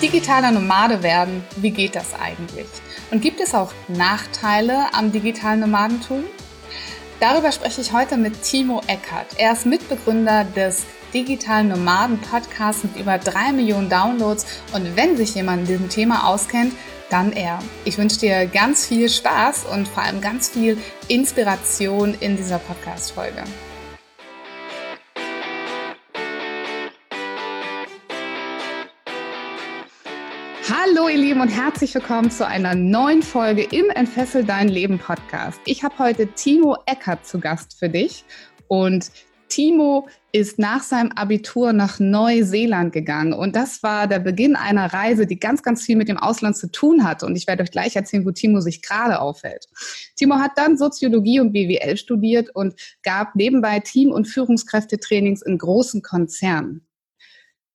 Digitaler Nomade werden, wie geht das eigentlich? Und gibt es auch Nachteile am digitalen Nomadentum? Darüber spreche ich heute mit Timo Eckert. Er ist Mitbegründer des digitalen Nomaden Podcasts mit über drei Millionen Downloads. Und wenn sich jemand in diesem Thema auskennt, dann er. Ich wünsche dir ganz viel Spaß und vor allem ganz viel Inspiration in dieser Podcast-Folge. Hallo ihr Lieben und herzlich willkommen zu einer neuen Folge im Entfessel dein Leben Podcast. Ich habe heute Timo Eckert zu Gast für dich und Timo ist nach seinem Abitur nach Neuseeland gegangen und das war der Beginn einer Reise, die ganz, ganz viel mit dem Ausland zu tun hat und ich werde euch gleich erzählen, wo Timo sich gerade aufhält. Timo hat dann Soziologie und BWL studiert und gab nebenbei Team- und Führungskräftetrainings in großen Konzernen.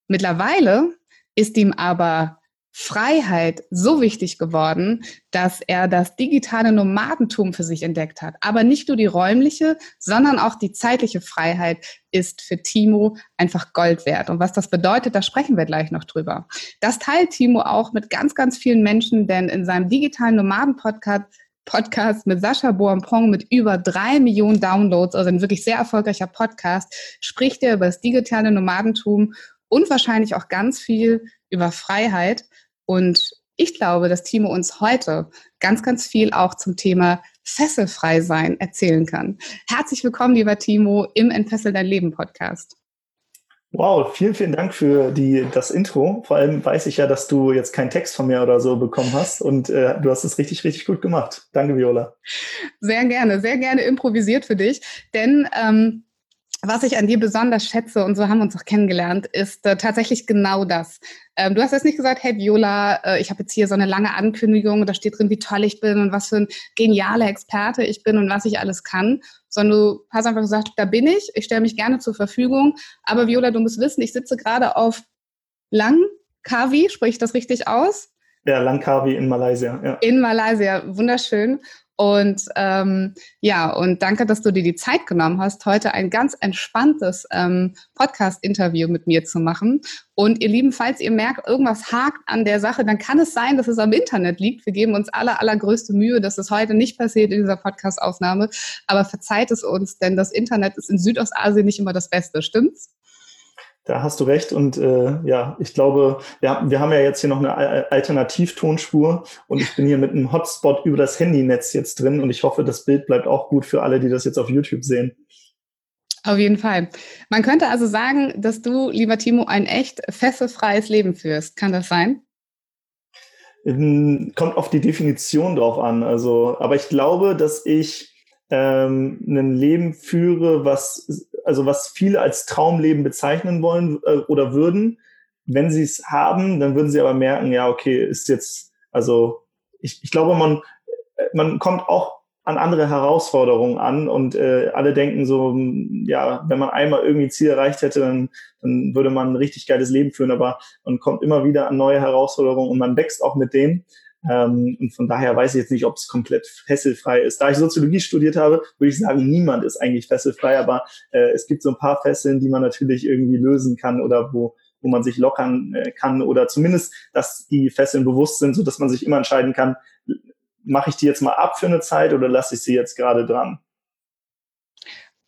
Mittlerweile ist ihm aber Freiheit so wichtig geworden, dass er das digitale Nomadentum für sich entdeckt hat. Aber nicht nur die räumliche, sondern auch die zeitliche Freiheit ist für Timo einfach Gold wert. Und was das bedeutet, da sprechen wir gleich noch drüber. Das teilt Timo auch mit ganz, ganz vielen Menschen, denn in seinem digitalen Nomaden-Podcast Podcast mit Sascha Boampong mit über drei Millionen Downloads, also ein wirklich sehr erfolgreicher Podcast, spricht er über das digitale Nomadentum und wahrscheinlich auch ganz viel über Freiheit. Und ich glaube, dass Timo uns heute ganz, ganz viel auch zum Thema Fesselfrei sein erzählen kann. Herzlich willkommen, lieber Timo, im Entfessel dein Leben Podcast. Wow, vielen, vielen Dank für die, das Intro. Vor allem weiß ich ja, dass du jetzt keinen Text von mir oder so bekommen hast und äh, du hast es richtig, richtig gut gemacht. Danke, Viola. Sehr gerne, sehr gerne improvisiert für dich, denn ähm, was ich an dir besonders schätze, und so haben wir uns auch kennengelernt, ist äh, tatsächlich genau das. Ähm, du hast jetzt nicht gesagt, hey Viola, äh, ich habe jetzt hier so eine lange Ankündigung, da steht drin, wie toll ich bin und was für ein genialer Experte ich bin und was ich alles kann, sondern du hast einfach gesagt, da bin ich, ich stelle mich gerne zur Verfügung. Aber Viola, du musst wissen, ich sitze gerade auf Langkawi, spreche ich das richtig aus? Ja, Langkawi in Malaysia. Ja. In Malaysia, wunderschön. Und ähm, ja, und danke, dass du dir die Zeit genommen hast, heute ein ganz entspanntes ähm, Podcast-Interview mit mir zu machen. Und ihr Lieben, falls ihr merkt, irgendwas hakt an der Sache, dann kann es sein, dass es am Internet liegt. Wir geben uns aller, allergrößte Mühe, dass es heute nicht passiert in dieser Podcast-Aufnahme. Aber verzeiht es uns, denn das Internet ist in Südostasien nicht immer das Beste, stimmt's? Da hast du recht. Und äh, ja, ich glaube, ja, wir haben ja jetzt hier noch eine Alternativtonspur und ich bin hier mit einem Hotspot über das Handynetz jetzt drin und ich hoffe, das Bild bleibt auch gut für alle, die das jetzt auf YouTube sehen. Auf jeden Fall. Man könnte also sagen, dass du, lieber Timo, ein echt fesselfreies Leben führst. Kann das sein? Ähm, kommt auf die Definition drauf an. Also, aber ich glaube, dass ich ähm, ein Leben führe, was also was viele als Traumleben bezeichnen wollen äh, oder würden. Wenn sie es haben, dann würden sie aber merken, ja, okay, ist jetzt, also ich, ich glaube, man, man kommt auch an andere Herausforderungen an und äh, alle denken so, ja, wenn man einmal irgendwie Ziel erreicht hätte, dann, dann würde man ein richtig geiles Leben führen, aber man kommt immer wieder an neue Herausforderungen und man wächst auch mit denen. Ähm, und von daher weiß ich jetzt nicht, ob es komplett fesselfrei ist. Da ich Soziologie studiert habe, würde ich sagen, niemand ist eigentlich fesselfrei, aber äh, es gibt so ein paar Fesseln, die man natürlich irgendwie lösen kann oder wo, wo man sich lockern äh, kann oder zumindest, dass die Fesseln bewusst sind, so dass man sich immer entscheiden kann, mache ich die jetzt mal ab für eine Zeit oder lasse ich sie jetzt gerade dran?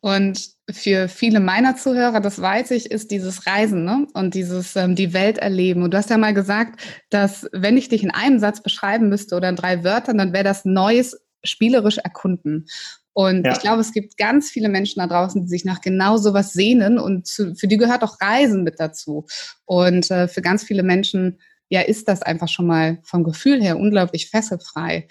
Und für viele meiner Zuhörer, das weiß ich, ist dieses Reisen ne? und dieses ähm, die Welt erleben. Und du hast ja mal gesagt, dass wenn ich dich in einem Satz beschreiben müsste oder in drei Wörtern, dann wäre das Neues spielerisch erkunden. Und ja. ich glaube, es gibt ganz viele Menschen da draußen, die sich nach genau sowas sehnen und zu, für die gehört auch Reisen mit dazu. Und äh, für ganz viele Menschen, ja, ist das einfach schon mal vom Gefühl her unglaublich fesselfrei.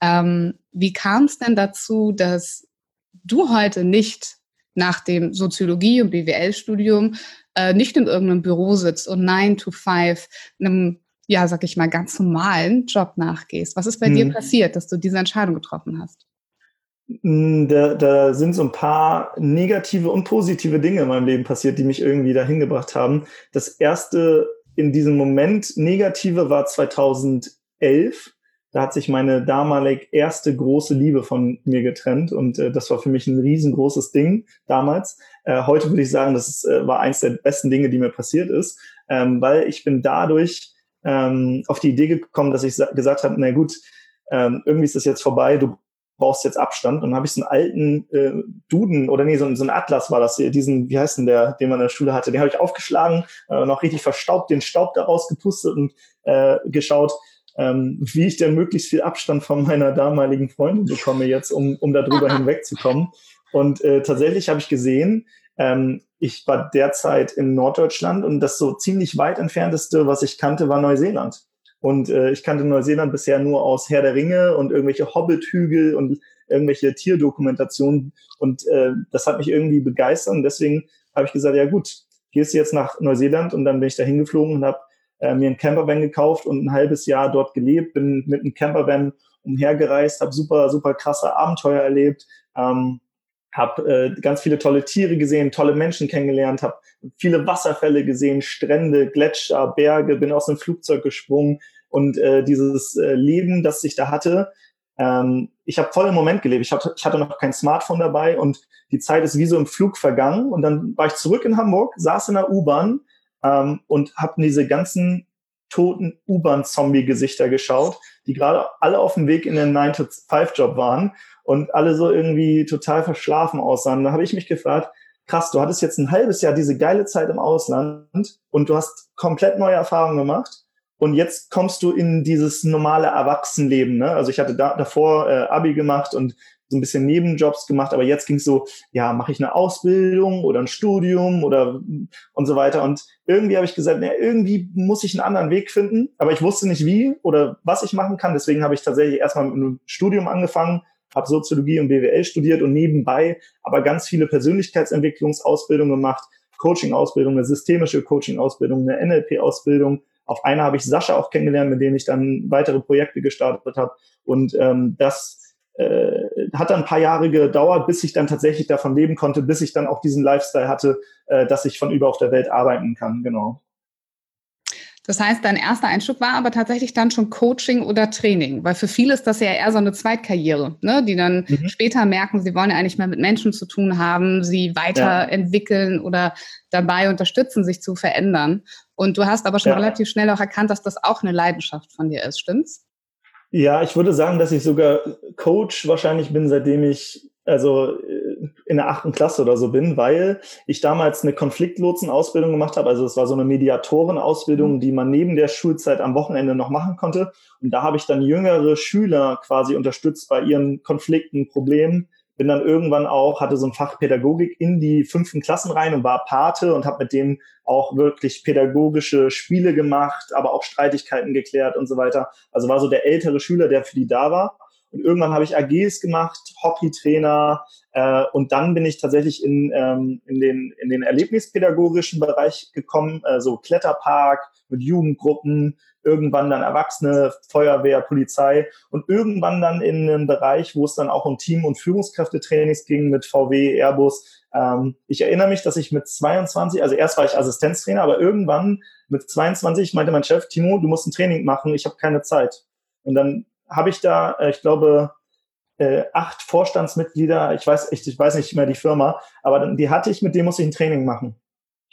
Ähm, wie kam es denn dazu, dass du heute nicht nach dem Soziologie- und BWL-Studium äh, nicht in irgendeinem Büro sitzt und 9 to 5 einem ja, sag ich mal, ganz normalen Job nachgehst. Was ist bei hm. dir passiert, dass du diese Entscheidung getroffen hast? Hm, da, da sind so ein paar negative und positive Dinge in meinem Leben passiert, die mich irgendwie dahin gebracht haben. Das erste in diesem Moment negative war 2011. Da hat sich meine damalig erste große Liebe von mir getrennt und äh, das war für mich ein riesengroßes Ding damals. Äh, heute würde ich sagen, das ist, äh, war eins der besten Dinge, die mir passiert ist, ähm, weil ich bin dadurch ähm, auf die Idee gekommen, dass ich gesagt habe, na gut, ähm, irgendwie ist das jetzt vorbei, du brauchst jetzt Abstand. Und dann habe ich so einen alten äh, Duden oder nee, so, so ein Atlas war das hier, diesen, wie heißt denn der, den man in der Schule hatte, den habe ich aufgeschlagen, äh, noch richtig verstaubt, den Staub daraus gepustet und äh, geschaut, ähm, wie ich denn möglichst viel Abstand von meiner damaligen Freundin bekomme jetzt, um, um darüber hinwegzukommen. Und äh, tatsächlich habe ich gesehen, ähm, ich war derzeit in Norddeutschland und das so ziemlich weit entfernteste, was ich kannte, war Neuseeland. Und äh, ich kannte Neuseeland bisher nur aus Herr der Ringe und irgendwelche Hobbit-Hügel und irgendwelche Tierdokumentationen. Und äh, das hat mich irgendwie begeistert. Und deswegen habe ich gesagt, ja gut, gehst du jetzt nach Neuseeland und dann bin ich da hingeflogen und habe äh, mir einen Campervan gekauft und ein halbes Jahr dort gelebt, bin mit einem Campervan umhergereist, habe super, super krasse Abenteuer erlebt, ähm, habe äh, ganz viele tolle Tiere gesehen, tolle Menschen kennengelernt, habe viele Wasserfälle gesehen, Strände, Gletscher, Berge, bin aus dem Flugzeug gesprungen und äh, dieses äh, Leben, das ich da hatte, ähm, ich habe voll im Moment gelebt. Ich hatte, ich hatte noch kein Smartphone dabei und die Zeit ist wie so im Flug vergangen und dann war ich zurück in Hamburg, saß in der U-Bahn ähm, und habe diese ganzen toten U-Bahn-Zombie-Gesichter geschaut, die gerade alle auf dem Weg in den 9-to-5-Job waren und alle so irgendwie total verschlafen aussahen. Da habe ich mich gefragt, krass, du hattest jetzt ein halbes Jahr diese geile Zeit im Ausland und du hast komplett neue Erfahrungen gemacht und jetzt kommst du in dieses normale Erwachsenenleben. Ne? Also ich hatte da, davor äh, Abi gemacht und so ein bisschen Nebenjobs gemacht, aber jetzt ging es so, ja, mache ich eine Ausbildung oder ein Studium oder und so weiter. Und irgendwie habe ich gesagt, na, irgendwie muss ich einen anderen Weg finden, aber ich wusste nicht wie oder was ich machen kann. Deswegen habe ich tatsächlich erstmal mit einem Studium angefangen, habe Soziologie und BWL studiert und nebenbei aber ganz viele Persönlichkeitsentwicklungsausbildungen gemacht, Coaching-Ausbildung, eine systemische Coaching-Ausbildung, eine NLP-Ausbildung. Auf einer habe ich Sascha auch kennengelernt, mit dem ich dann weitere Projekte gestartet habe. Und ähm, das äh, hat dann ein paar Jahre gedauert, bis ich dann tatsächlich davon leben konnte, bis ich dann auch diesen Lifestyle hatte, äh, dass ich von über auf der Welt arbeiten kann. Genau. Das heißt, dein erster Einstieg war aber tatsächlich dann schon Coaching oder Training, weil für viele ist das ja eher so eine Zweitkarriere, ne? die dann mhm. später merken, sie wollen ja eigentlich mehr mit Menschen zu tun haben, sie weiterentwickeln ja. oder dabei unterstützen, sich zu verändern. Und du hast aber schon ja. relativ schnell auch erkannt, dass das auch eine Leidenschaft von dir ist, stimmt's? Ja, ich würde sagen, dass ich sogar Coach wahrscheinlich bin, seitdem ich also in der achten Klasse oder so bin, weil ich damals eine Konfliktlotsen-Ausbildung gemacht habe. Also es war so eine Mediatoren-Ausbildung, mhm. die man neben der Schulzeit am Wochenende noch machen konnte. Und da habe ich dann jüngere Schüler quasi unterstützt bei ihren Konflikten, Problemen. Bin dann irgendwann auch, hatte so ein Fach Pädagogik in die fünften Klassen rein und war Pate und habe mit denen auch wirklich pädagogische Spiele gemacht, aber auch Streitigkeiten geklärt und so weiter. Also war so der ältere Schüler, der für die da war. Und irgendwann habe ich AGs gemacht, Hockeytrainer äh, und dann bin ich tatsächlich in, ähm, in, den, in den erlebnispädagogischen Bereich gekommen, äh, so Kletterpark mit Jugendgruppen, irgendwann dann Erwachsene, Feuerwehr, Polizei und irgendwann dann in einem Bereich, wo es dann auch um Team- und Führungskräftetrainings ging mit VW, Airbus. Ähm, ich erinnere mich, dass ich mit 22, also erst war ich Assistenztrainer, aber irgendwann mit 22 meinte mein Chef, Timo, du musst ein Training machen, ich habe keine Zeit. Und dann habe ich da, äh, ich glaube, äh, acht Vorstandsmitglieder, ich weiß echt, ich weiß nicht mehr die Firma, aber die hatte ich, mit dem muss ich ein Training machen.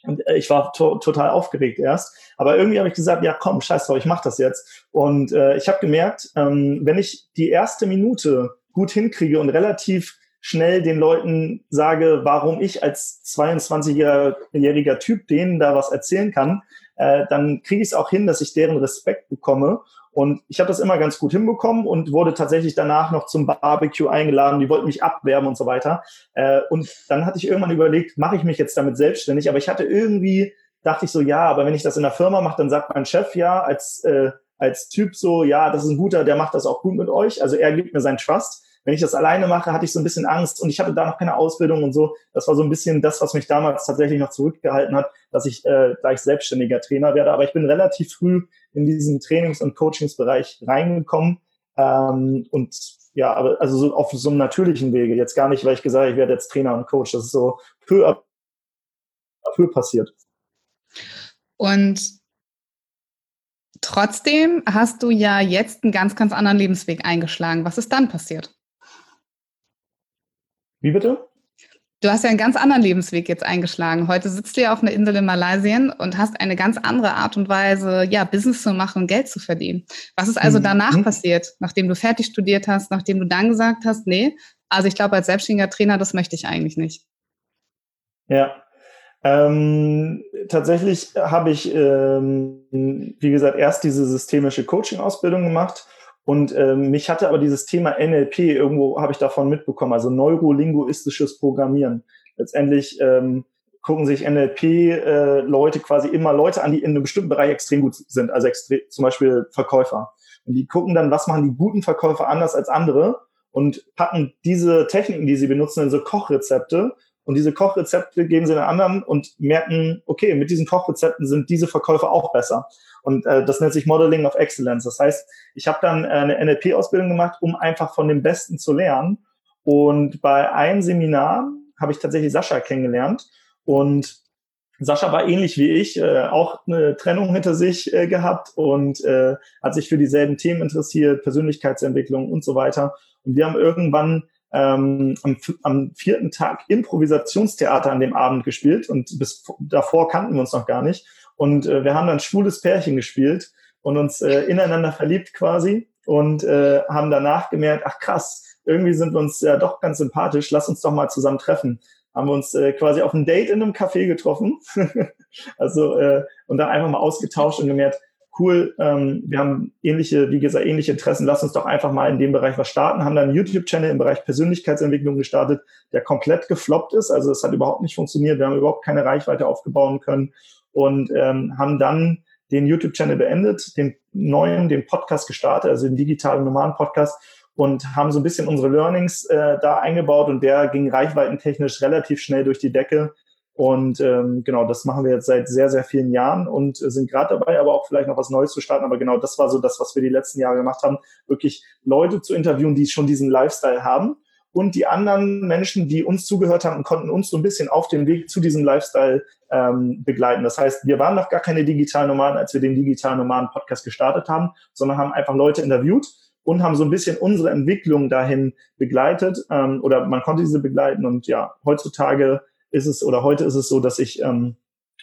Und äh, ich war to total aufgeregt erst. Aber irgendwie habe ich gesagt, ja komm, scheiß drauf, ich mache das jetzt. Und äh, ich habe gemerkt, ähm, wenn ich die erste Minute gut hinkriege und relativ schnell den Leuten sage, warum ich als 22-jähriger Typ denen da was erzählen kann, äh, dann kriege ich es auch hin, dass ich deren Respekt bekomme und ich habe das immer ganz gut hinbekommen und wurde tatsächlich danach noch zum Barbecue eingeladen. Die wollten mich abwerben und so weiter. Äh, und dann hatte ich irgendwann überlegt, mache ich mich jetzt damit selbstständig? Aber ich hatte irgendwie, dachte ich so, ja, aber wenn ich das in der Firma mache, dann sagt mein Chef ja als, äh, als Typ so, ja, das ist ein guter, der macht das auch gut mit euch. Also er gibt mir seinen Trust. Wenn ich das alleine mache, hatte ich so ein bisschen Angst und ich hatte da noch keine Ausbildung und so. Das war so ein bisschen das, was mich damals tatsächlich noch zurückgehalten hat, dass ich äh, gleich selbstständiger Trainer werde. Aber ich bin relativ früh in diesen Trainings- und Coachingsbereich reingekommen ähm, und ja, aber also so auf so einem natürlichen Wege. Jetzt gar nicht, weil ich gesagt habe, ich werde jetzt Trainer und Coach. Das ist so peu à peu passiert. Und trotzdem hast du ja jetzt einen ganz, ganz anderen Lebensweg eingeschlagen. Was ist dann passiert? Wie bitte? Du hast ja einen ganz anderen Lebensweg jetzt eingeschlagen. Heute sitzt du ja auf einer Insel in Malaysia und hast eine ganz andere Art und Weise, ja, Business zu machen und Geld zu verdienen. Was ist also mhm. danach mhm. passiert, nachdem du fertig studiert hast, nachdem du dann gesagt hast, nee, also ich glaube, als selbstständiger Trainer, das möchte ich eigentlich nicht. Ja. Ähm, tatsächlich habe ich, ähm, wie gesagt, erst diese systemische Coaching-Ausbildung gemacht und ähm, mich hatte aber dieses Thema NLP, irgendwo habe ich davon mitbekommen, also neurolinguistisches Programmieren. Letztendlich ähm, gucken sich NLP-Leute äh, quasi immer Leute an, die in einem bestimmten Bereich extrem gut sind, also extrem, zum Beispiel Verkäufer. Und die gucken dann, was machen die guten Verkäufer anders als andere und packen diese Techniken, die sie benutzen, in so Kochrezepte. Und diese Kochrezepte geben sie den anderen und merken, okay, mit diesen Kochrezepten sind diese Verkäufer auch besser. Und äh, das nennt sich Modeling of Excellence. Das heißt, ich habe dann äh, eine NLP-Ausbildung gemacht, um einfach von dem Besten zu lernen. Und bei einem Seminar habe ich tatsächlich Sascha kennengelernt. Und Sascha war ähnlich wie ich, äh, auch eine Trennung hinter sich äh, gehabt und äh, hat sich für dieselben Themen interessiert, Persönlichkeitsentwicklung und so weiter. Und wir haben irgendwann ähm, am, am vierten Tag Improvisationstheater an dem Abend gespielt und bis davor kannten wir uns noch gar nicht. Und äh, wir haben dann schwules Pärchen gespielt und uns äh, ineinander verliebt quasi und äh, haben danach gemerkt, ach krass, irgendwie sind wir uns ja doch ganz sympathisch, lass uns doch mal zusammen treffen. Haben wir uns äh, quasi auf ein Date in einem Café getroffen. also äh, und dann einfach mal ausgetauscht und gemerkt, cool, ähm, wir haben ähnliche, wie gesagt, ähnliche Interessen, lass uns doch einfach mal in dem Bereich was starten, haben dann einen YouTube-Channel im Bereich Persönlichkeitsentwicklung gestartet, der komplett gefloppt ist, also es hat überhaupt nicht funktioniert, wir haben überhaupt keine Reichweite aufgebauen können. Und ähm, haben dann den YouTube-Channel beendet, den neuen, den Podcast gestartet, also den digitalen Nomaden-Podcast und haben so ein bisschen unsere Learnings äh, da eingebaut und der ging reichweitentechnisch relativ schnell durch die Decke. Und ähm, genau, das machen wir jetzt seit sehr, sehr vielen Jahren und sind gerade dabei, aber auch vielleicht noch was Neues zu starten. Aber genau das war so das, was wir die letzten Jahre gemacht haben, wirklich Leute zu interviewen, die schon diesen Lifestyle haben und die anderen Menschen, die uns zugehört haben, konnten uns so ein bisschen auf dem Weg zu diesem Lifestyle ähm, begleiten. Das heißt, wir waren noch gar keine digitalen Nomaden, als wir den digitalen Nomaden Podcast gestartet haben, sondern haben einfach Leute interviewt und haben so ein bisschen unsere Entwicklung dahin begleitet ähm, oder man konnte diese begleiten und ja, heutzutage ist es oder heute ist es so, dass ich ähm,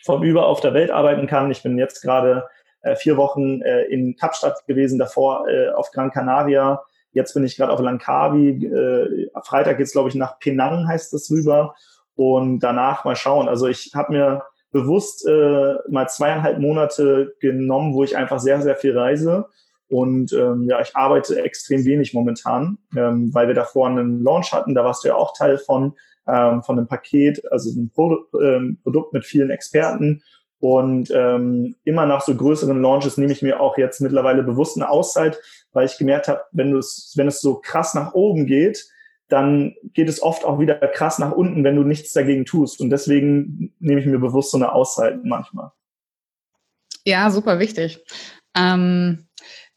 vom Über auf der Welt arbeiten kann. Ich bin jetzt gerade äh, vier Wochen äh, in Kapstadt gewesen, davor äh, auf Gran Canaria, Jetzt bin ich gerade auf Langkawi. Äh, Freitag geht's glaube ich, nach Penang, heißt das rüber. Und danach mal schauen. Also ich habe mir bewusst äh, mal zweieinhalb Monate genommen, wo ich einfach sehr, sehr viel reise. Und ähm, ja, ich arbeite extrem wenig momentan, ähm, weil wir davor einen Launch hatten. Da warst du ja auch Teil von, ähm, von einem Paket, also ein Pro ähm, Produkt mit vielen Experten. Und ähm, immer nach so größeren Launches nehme ich mir auch jetzt mittlerweile bewusst eine Auszeit, weil ich gemerkt habe, wenn, es, wenn es so krass nach oben geht, dann geht es oft auch wieder krass nach unten, wenn du nichts dagegen tust. Und deswegen nehme ich mir bewusst so eine Auszeit manchmal. Ja, super wichtig. Ähm,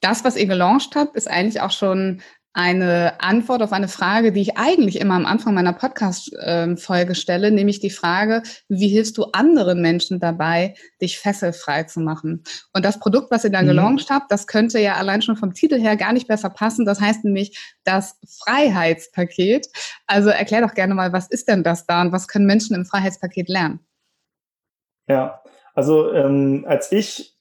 das, was ihr gelauncht habt, ist eigentlich auch schon eine Antwort auf eine Frage, die ich eigentlich immer am Anfang meiner Podcast-Folge stelle, nämlich die Frage, wie hilfst du anderen Menschen dabei, dich fesselfrei zu machen? Und das Produkt, was ihr da mhm. gelauncht habt, das könnte ja allein schon vom Titel her gar nicht besser passen. Das heißt nämlich das Freiheitspaket. Also erklär doch gerne mal, was ist denn das da und was können Menschen im Freiheitspaket lernen? Ja, also ähm, als ich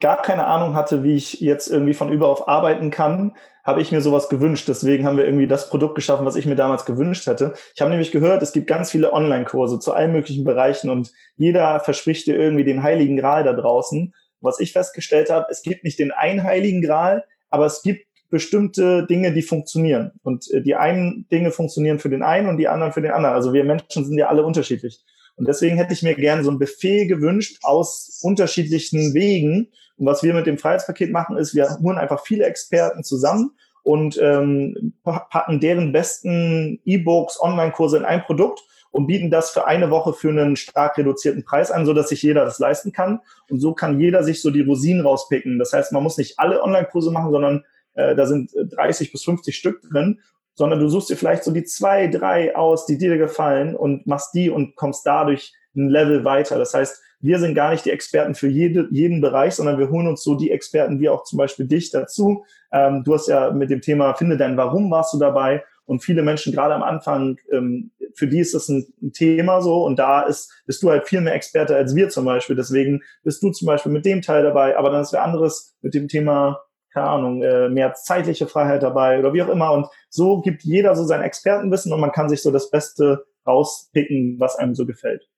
gar keine Ahnung hatte, wie ich jetzt irgendwie von über auf arbeiten kann, habe ich mir sowas gewünscht. Deswegen haben wir irgendwie das Produkt geschaffen, was ich mir damals gewünscht hätte. Ich habe nämlich gehört, es gibt ganz viele Online-Kurse zu allen möglichen Bereichen und jeder verspricht dir irgendwie den heiligen Gral da draußen. Was ich festgestellt habe, es gibt nicht den einen heiligen Gral, aber es gibt bestimmte Dinge, die funktionieren. Und äh, die einen Dinge funktionieren für den einen und die anderen für den anderen. Also wir Menschen sind ja alle unterschiedlich. Und deswegen hätte ich mir gerne so ein Buffet gewünscht aus unterschiedlichen Wegen, und was wir mit dem Freiheitspaket machen, ist, wir holen einfach viele Experten zusammen und ähm, packen deren besten E-Books, Online-Kurse in ein Produkt und bieten das für eine Woche für einen stark reduzierten Preis an, so dass sich jeder das leisten kann. Und so kann jeder sich so die Rosinen rauspicken. Das heißt, man muss nicht alle Online-Kurse machen, sondern äh, da sind 30 bis 50 Stück drin, sondern du suchst dir vielleicht so die zwei, drei aus, die dir gefallen und machst die und kommst dadurch ein Level weiter. Das heißt, wir sind gar nicht die Experten für jede, jeden Bereich, sondern wir holen uns so die Experten wie auch zum Beispiel dich dazu. Ähm, du hast ja mit dem Thema Finde dein Warum warst du dabei und viele Menschen gerade am Anfang, ähm, für die ist das ein, ein, Thema so und da ist, bist du halt viel mehr Experte als wir zum Beispiel. Deswegen bist du zum Beispiel mit dem Teil dabei, aber dann ist wer anderes mit dem Thema, keine Ahnung, äh, mehr zeitliche Freiheit dabei oder wie auch immer. Und so gibt jeder so sein Expertenwissen und man kann sich so das Beste rauspicken, was einem so gefällt.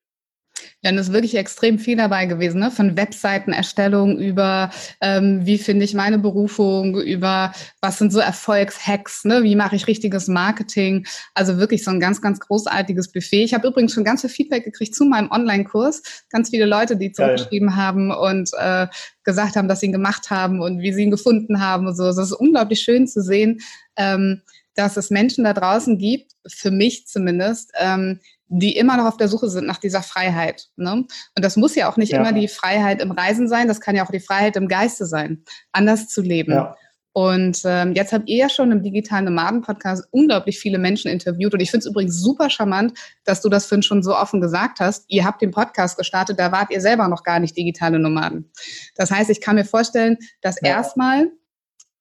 Ja, und es ist wirklich extrem viel dabei gewesen, ne? von Webseitenerstellung über, ähm, wie finde ich meine Berufung, über was sind so Erfolgshacks, ne? wie mache ich richtiges Marketing. Also wirklich so ein ganz, ganz großartiges Buffet. Ich habe übrigens schon ganz viel Feedback gekriegt zu meinem Online-Kurs. Ganz viele Leute, die zurückgeschrieben haben und äh, gesagt haben, dass sie ihn gemacht haben und wie sie ihn gefunden haben und so. Es ist unglaublich schön zu sehen, ähm, dass es Menschen da draußen gibt, für mich zumindest, ähm, die immer noch auf der Suche sind nach dieser Freiheit. Ne? Und das muss ja auch nicht ja. immer die Freiheit im Reisen sein, das kann ja auch die Freiheit im Geiste sein, anders zu leben. Ja. Und ähm, jetzt habt ihr ja schon im digitalen Nomaden-Podcast unglaublich viele Menschen interviewt. Und ich finde es übrigens super charmant, dass du das Finn schon so offen gesagt hast. Ihr habt den Podcast gestartet, da wart ihr selber noch gar nicht digitale Nomaden. Das heißt, ich kann mir vorstellen, dass ja. erstmal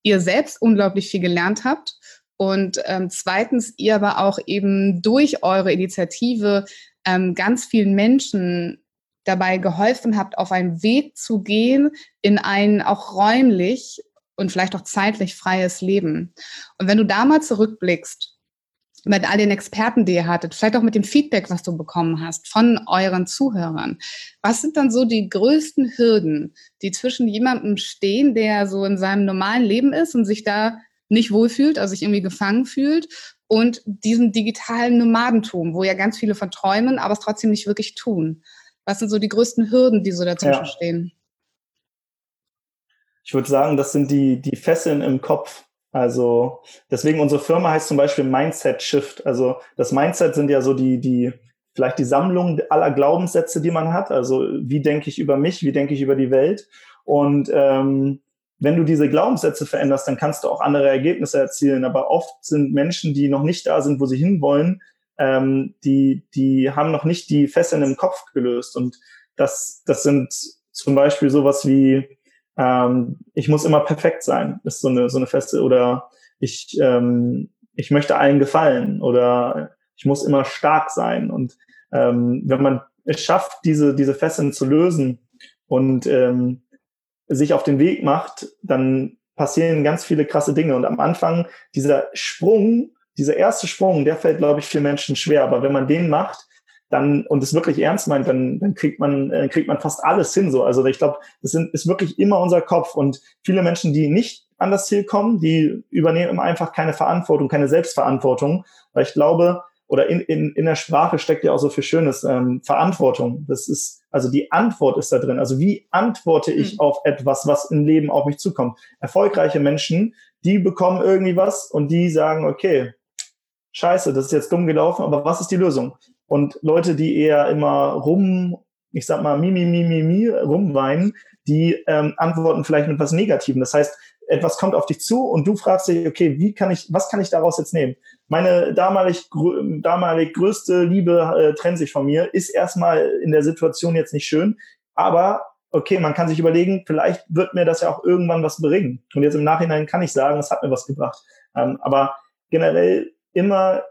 ihr selbst unglaublich viel gelernt habt und ähm, zweitens, ihr aber auch eben durch eure Initiative ähm, ganz vielen Menschen dabei geholfen habt, auf einen Weg zu gehen in ein auch räumlich und vielleicht auch zeitlich freies Leben. Und wenn du da mal zurückblickst, mit all den Experten, die ihr hattet, vielleicht auch mit dem Feedback, was du bekommen hast von euren Zuhörern. Was sind dann so die größten Hürden, die zwischen jemandem stehen, der so in seinem normalen Leben ist und sich da nicht wohlfühlt, also sich irgendwie gefangen fühlt und diesem digitalen Nomadentum, wo ja ganz viele verträumen, aber es trotzdem nicht wirklich tun. Was sind so die größten Hürden, die so dazwischen ja. stehen? Ich würde sagen, das sind die, die Fesseln im Kopf. Also deswegen unsere Firma heißt zum Beispiel Mindset Shift. Also das Mindset sind ja so die, die, vielleicht die Sammlung aller Glaubenssätze, die man hat. Also wie denke ich über mich, wie denke ich über die Welt. Und ähm, wenn du diese Glaubenssätze veränderst, dann kannst du auch andere Ergebnisse erzielen. Aber oft sind Menschen, die noch nicht da sind, wo sie hinwollen, ähm, die, die haben noch nicht die Fesseln im Kopf gelöst. Und das, das sind zum Beispiel sowas wie, ähm, ich muss immer perfekt sein, ist so eine, so eine Feste, oder ich, ähm, ich möchte allen gefallen, oder ich muss immer stark sein. Und ähm, wenn man es schafft, diese, diese Fesseln zu lösen und ähm, sich auf den Weg macht, dann passieren ganz viele krasse Dinge. Und am Anfang dieser Sprung, dieser erste Sprung, der fällt, glaube ich, vielen Menschen schwer. Aber wenn man den macht, dann und es wirklich ernst meint, dann, dann kriegt man äh, kriegt man fast alles hin. So, also ich glaube, das sind, ist wirklich immer unser Kopf. Und viele Menschen, die nicht an das Ziel kommen, die übernehmen einfach keine Verantwortung, keine Selbstverantwortung, weil ich glaube, oder in, in, in der Sprache steckt ja auch so viel Schönes, ähm, Verantwortung. Das ist, also die Antwort ist da drin. Also wie antworte ich mhm. auf etwas, was im Leben auf mich zukommt? Erfolgreiche Menschen, die bekommen irgendwie was und die sagen, okay, scheiße, das ist jetzt dumm gelaufen, aber was ist die Lösung? Und Leute, die eher immer rum, ich sag mal, mi, mi, mi, mi, mi, rumweinen, die ähm, antworten vielleicht mit was Negativem. Das heißt, etwas kommt auf dich zu und du fragst dich, okay, wie kann ich, was kann ich daraus jetzt nehmen? Meine damalig, damalig größte Liebe äh, trennt sich von mir, ist erstmal in der Situation jetzt nicht schön, aber okay, man kann sich überlegen, vielleicht wird mir das ja auch irgendwann was bringen. Und jetzt im Nachhinein kann ich sagen, es hat mir was gebracht. Ähm, aber generell immer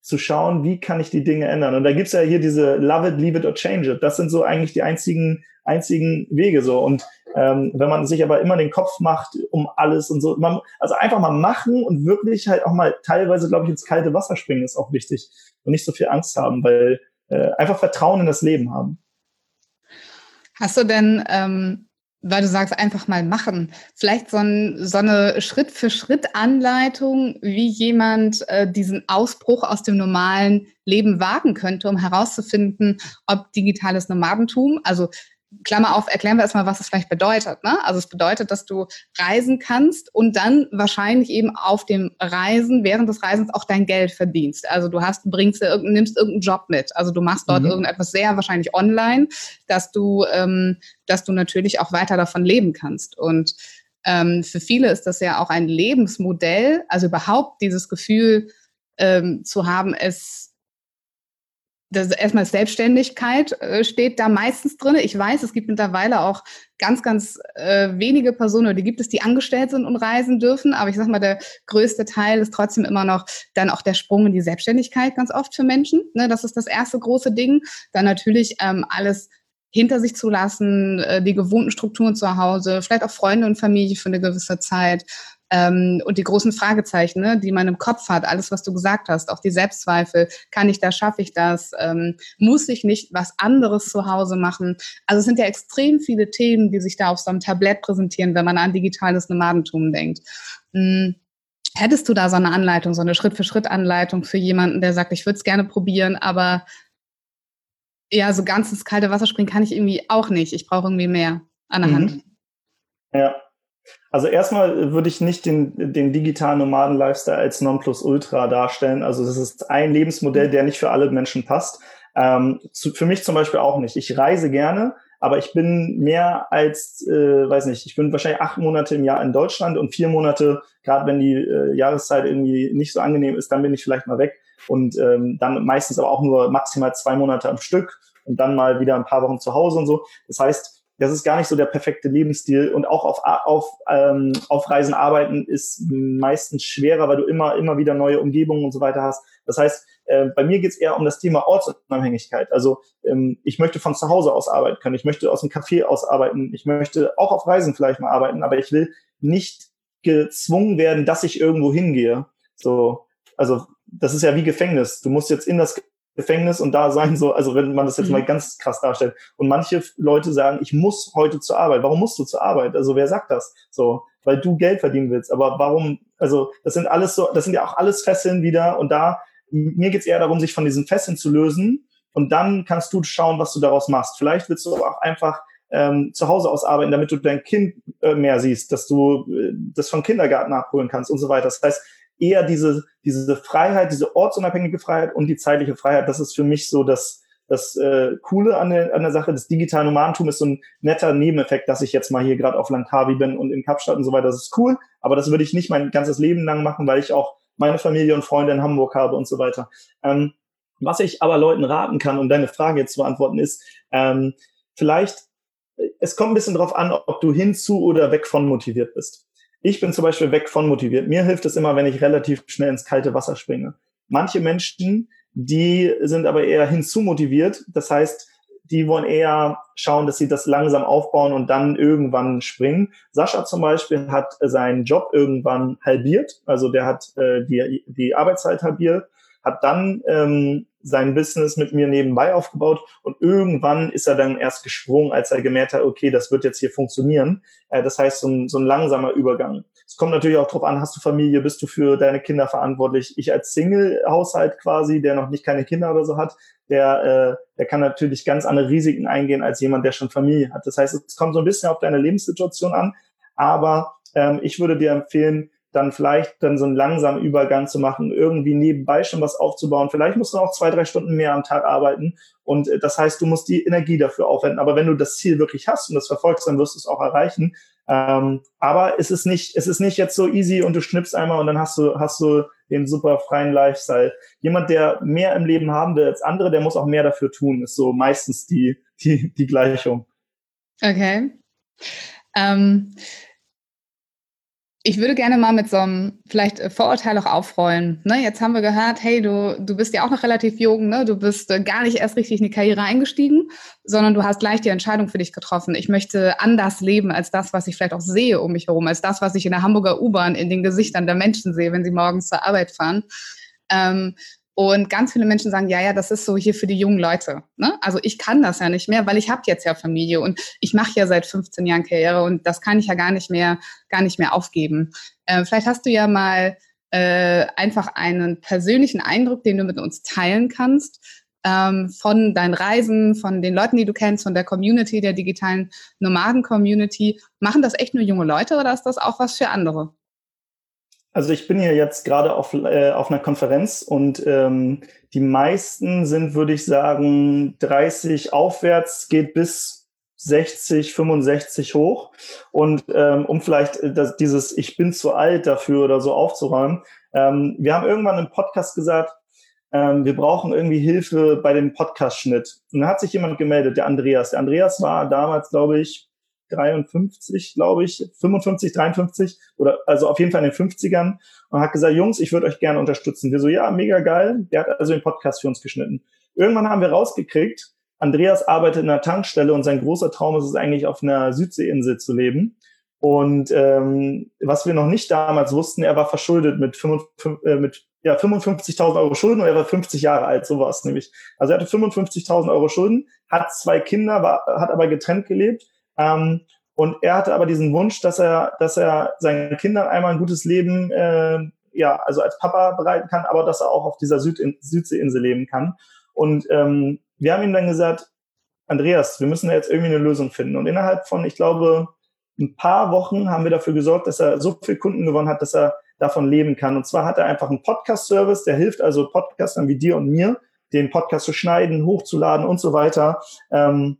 zu schauen, wie kann ich die Dinge ändern. Und da gibt's ja hier diese Love it, leave it or change it. Das sind so eigentlich die einzigen, einzigen Wege so. Und ähm, wenn man sich aber immer den Kopf macht um alles und so, man, also einfach mal machen und wirklich halt auch mal teilweise, glaube ich, ins kalte Wasser springen ist auch wichtig und nicht so viel Angst haben, weil äh, einfach Vertrauen in das Leben haben. Hast du denn, ähm, weil du sagst, einfach mal machen, vielleicht so, ein, so eine Schritt-für-Schritt-Anleitung, wie jemand äh, diesen Ausbruch aus dem normalen Leben wagen könnte, um herauszufinden, ob digitales Nomadentum, also Klammer auf, erklären wir erstmal, was es vielleicht bedeutet. Ne? Also es bedeutet, dass du reisen kannst und dann wahrscheinlich eben auf dem Reisen, während des Reisens auch dein Geld verdienst. Also du hast, bringst nimmst irgendeinen Job mit. Also du machst dort mhm. irgendetwas sehr wahrscheinlich online, dass du, ähm, dass du natürlich auch weiter davon leben kannst. Und ähm, für viele ist das ja auch ein Lebensmodell, also überhaupt dieses Gefühl ähm, zu haben, es das erstmal Selbstständigkeit äh, steht da meistens drin. Ich weiß, es gibt mittlerweile auch ganz, ganz äh, wenige Personen, die gibt es, die angestellt sind und reisen dürfen. Aber ich sag mal, der größte Teil ist trotzdem immer noch dann auch der Sprung in die Selbstständigkeit ganz oft für Menschen. Ne, das ist das erste große Ding. Dann natürlich ähm, alles hinter sich zu lassen, äh, die gewohnten Strukturen zu Hause, vielleicht auch Freunde und Familie für eine gewisse Zeit ähm, und die großen Fragezeichen, ne, die man im Kopf hat, alles, was du gesagt hast, auch die Selbstzweifel, kann ich das, schaffe ich das, ähm, muss ich nicht was anderes zu Hause machen. Also es sind ja extrem viele Themen, die sich da auf so einem Tablett präsentieren, wenn man an digitales Nomadentum denkt. Hm. Hättest du da so eine Anleitung, so eine Schritt-für-Schritt-Anleitung für jemanden, der sagt, ich würde es gerne probieren, aber ja, so ganz ins kalte Wasser springen kann ich irgendwie auch nicht. Ich brauche irgendwie mehr an der mhm. Hand. Ja, also erstmal würde ich nicht den, den digitalen Nomaden-Lifestyle als Nonplusultra darstellen. Also das ist ein Lebensmodell, der nicht für alle Menschen passt. Ähm, zu, für mich zum Beispiel auch nicht. Ich reise gerne, aber ich bin mehr als, äh, weiß nicht, ich bin wahrscheinlich acht Monate im Jahr in Deutschland und vier Monate, gerade wenn die äh, Jahreszeit irgendwie nicht so angenehm ist, dann bin ich vielleicht mal weg und ähm, dann meistens aber auch nur maximal zwei Monate am Stück und dann mal wieder ein paar Wochen zu Hause und so. Das heißt, das ist gar nicht so der perfekte Lebensstil. Und auch auf, auf, ähm, auf Reisen arbeiten ist meistens schwerer, weil du immer, immer wieder neue Umgebungen und so weiter hast. Das heißt, äh, bei mir geht es eher um das Thema Ortsunabhängigkeit. Also ähm, ich möchte von zu Hause aus arbeiten können, ich möchte aus dem Café aus arbeiten, ich möchte auch auf Reisen vielleicht mal arbeiten, aber ich will nicht gezwungen werden, dass ich irgendwo hingehe. So, also das ist ja wie Gefängnis. Du musst jetzt in das Gefängnis und da sein, so, also wenn man das jetzt mhm. mal ganz krass darstellt. Und manche Leute sagen, ich muss heute zur Arbeit. Warum musst du zur Arbeit? Also wer sagt das? So, weil du Geld verdienen willst. Aber warum, also das sind alles so, das sind ja auch alles Fesseln wieder und da, mir geht's eher darum, sich von diesen Fesseln zu lösen und dann kannst du schauen, was du daraus machst. Vielleicht willst du auch einfach ähm, zu Hause aus arbeiten, damit du dein Kind äh, mehr siehst, dass du äh, das vom Kindergarten abholen kannst und so weiter. Das heißt, eher diese, diese Freiheit, diese ortsunabhängige Freiheit und die zeitliche Freiheit, das ist für mich so das, das äh, Coole an der, an der Sache. Das digitale Nomadentum ist so ein netter Nebeneffekt, dass ich jetzt mal hier gerade auf Langkawi bin und in Kapstadt und so weiter. Das ist cool, aber das würde ich nicht mein ganzes Leben lang machen, weil ich auch meine Familie und Freunde in Hamburg habe und so weiter. Ähm, was ich aber Leuten raten kann, um deine Frage jetzt zu beantworten, ist, ähm, vielleicht, es kommt ein bisschen drauf an, ob du hinzu oder weg von motiviert bist. Ich bin zum Beispiel weg von motiviert. Mir hilft es immer, wenn ich relativ schnell ins kalte Wasser springe. Manche Menschen, die sind aber eher hinzu motiviert. Das heißt, die wollen eher schauen, dass sie das langsam aufbauen und dann irgendwann springen. Sascha zum Beispiel hat seinen Job irgendwann halbiert, also der hat äh, die, die Arbeitszeit halbiert, hat dann ähm, sein Business mit mir nebenbei aufgebaut und irgendwann ist er dann erst gesprungen, als er gemerkt hat, okay, das wird jetzt hier funktionieren. Äh, das heißt, so ein, so ein langsamer Übergang. Es kommt natürlich auch drauf an, hast du Familie, bist du für deine Kinder verantwortlich? Ich als Single-Haushalt quasi, der noch nicht keine Kinder oder so hat, der, äh, der kann natürlich ganz andere Risiken eingehen als jemand, der schon Familie hat. Das heißt, es kommt so ein bisschen auf deine Lebenssituation an, aber ähm, ich würde dir empfehlen, dann vielleicht dann so einen langsamen Übergang zu machen, irgendwie nebenbei schon was aufzubauen. Vielleicht musst du auch zwei, drei Stunden mehr am Tag arbeiten. Und äh, das heißt, du musst die Energie dafür aufwenden. Aber wenn du das Ziel wirklich hast und das verfolgst, dann wirst du es auch erreichen. Ähm, aber es ist nicht, es ist nicht jetzt so easy und du schnippst einmal und dann hast du, hast du den super freien Lifestyle. Jemand, der mehr im Leben haben will als andere, der muss auch mehr dafür tun, ist so meistens die, die, die Gleichung. Okay. Ähm, ich würde gerne mal mit so einem vielleicht äh, Vorurteil auch aufrollen. Ne, jetzt haben wir gehört, hey, du, du bist ja auch noch relativ jung, ne? du bist äh, gar nicht erst richtig in die Karriere eingestiegen, sondern du hast gleich die Entscheidung für dich getroffen. Ich möchte anders leben als das, was ich vielleicht auch sehe um mich herum, als das, was ich in der Hamburger U-Bahn in den Gesichtern der Menschen sehe, wenn sie morgens zur Arbeit fahren. Ähm, und ganz viele Menschen sagen, ja, ja, das ist so hier für die jungen Leute. Ne? Also ich kann das ja nicht mehr, weil ich habe jetzt ja Familie und ich mache ja seit 15 Jahren Karriere und das kann ich ja gar nicht mehr, gar nicht mehr aufgeben. Äh, vielleicht hast du ja mal äh, einfach einen persönlichen Eindruck, den du mit uns teilen kannst, ähm, von deinen Reisen, von den Leuten, die du kennst, von der Community, der digitalen Nomaden-Community. Machen das echt nur junge Leute oder ist das auch was für andere? Also ich bin hier jetzt gerade auf, äh, auf einer Konferenz und ähm, die meisten sind, würde ich sagen, 30 aufwärts, geht bis 60, 65 hoch. Und ähm, um vielleicht äh, das, dieses Ich bin zu alt dafür oder so aufzuräumen, ähm, wir haben irgendwann im Podcast gesagt, ähm, wir brauchen irgendwie Hilfe bei dem Podcast-Schnitt. Und da hat sich jemand gemeldet, der Andreas. Der Andreas war damals, glaube ich, 53, glaube ich, 55, 53 oder also auf jeden Fall in den 50ern und hat gesagt, Jungs, ich würde euch gerne unterstützen. Wir so, ja, mega geil. Der hat also den Podcast für uns geschnitten. Irgendwann haben wir rausgekriegt, Andreas arbeitet in einer Tankstelle und sein großer Traum ist es eigentlich, auf einer Südseeinsel zu leben. Und ähm, was wir noch nicht damals wussten, er war verschuldet mit, 55, äh, mit ja, 55.000 Euro Schulden und er war 50 Jahre alt, sowas nämlich. Also er hatte 55.000 Euro Schulden, hat zwei Kinder, war, hat aber getrennt gelebt ähm, und er hatte aber diesen Wunsch, dass er, dass er seinen Kindern einmal ein gutes Leben, äh, ja, also als Papa bereiten kann, aber dass er auch auf dieser Süd Südseeinsel leben kann. Und ähm, wir haben ihm dann gesagt, Andreas, wir müssen da jetzt irgendwie eine Lösung finden. Und innerhalb von, ich glaube, ein paar Wochen haben wir dafür gesorgt, dass er so viele Kunden gewonnen hat, dass er davon leben kann. Und zwar hat er einfach einen Podcast-Service, der hilft also Podcastern wie dir und mir, den Podcast zu schneiden, hochzuladen und so weiter. Ähm,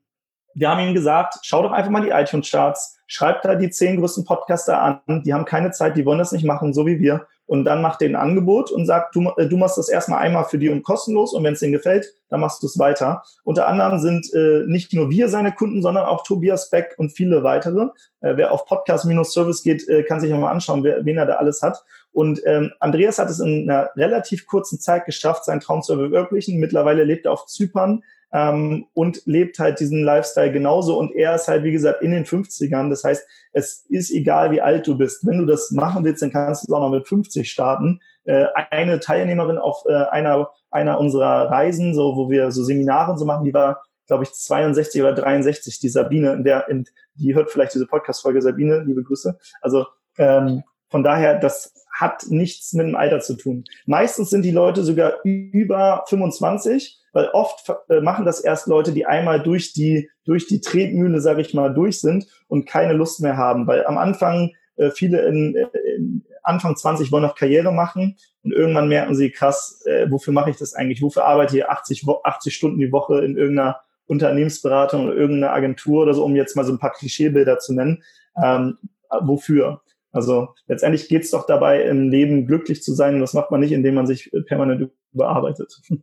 wir haben ihm gesagt, schau doch einfach mal die iTunes-Charts, schreib da die zehn größten Podcaster an, die haben keine Zeit, die wollen das nicht machen, so wie wir. Und dann macht denen ein Angebot und sagt, du, äh, du machst das erstmal einmal für die und kostenlos und wenn es denen gefällt, dann machst du es weiter. Unter anderem sind äh, nicht nur wir seine Kunden, sondern auch Tobias Beck und viele weitere. Äh, wer auf Podcast-Service geht, äh, kann sich mal anschauen, wer, wen er da alles hat. Und ähm, Andreas hat es in einer relativ kurzen Zeit geschafft, seinen Traum zu verwirklichen. Mittlerweile lebt er auf Zypern, ähm, und lebt halt diesen Lifestyle genauso. Und er ist halt, wie gesagt, in den 50ern. Das heißt, es ist egal, wie alt du bist. Wenn du das machen willst, dann kannst du es auch noch mit 50 starten. Äh, eine Teilnehmerin auf äh, einer, einer unserer Reisen, so wo wir so Seminare und so machen, die war, glaube ich, 62 oder 63, die Sabine, in der, in, die hört vielleicht diese Podcast-Folge Sabine, liebe Grüße. Also ähm, von daher, das hat nichts mit dem Alter zu tun. Meistens sind die Leute sogar über 25 weil oft äh, machen das erst Leute, die einmal durch die, durch die Tretmühle, sage ich mal, durch sind und keine Lust mehr haben, weil am Anfang äh, viele in, äh, in Anfang 20 wollen noch Karriere machen und irgendwann merken sie, krass, äh, wofür mache ich das eigentlich? Wofür arbeite ich 80, 80 Stunden die Woche in irgendeiner Unternehmensberatung oder irgendeiner Agentur oder so, um jetzt mal so ein paar Klischeebilder zu nennen. Ähm, wofür? Also letztendlich geht es doch dabei, im Leben glücklich zu sein und das macht man nicht, indem man sich permanent überarbeitet.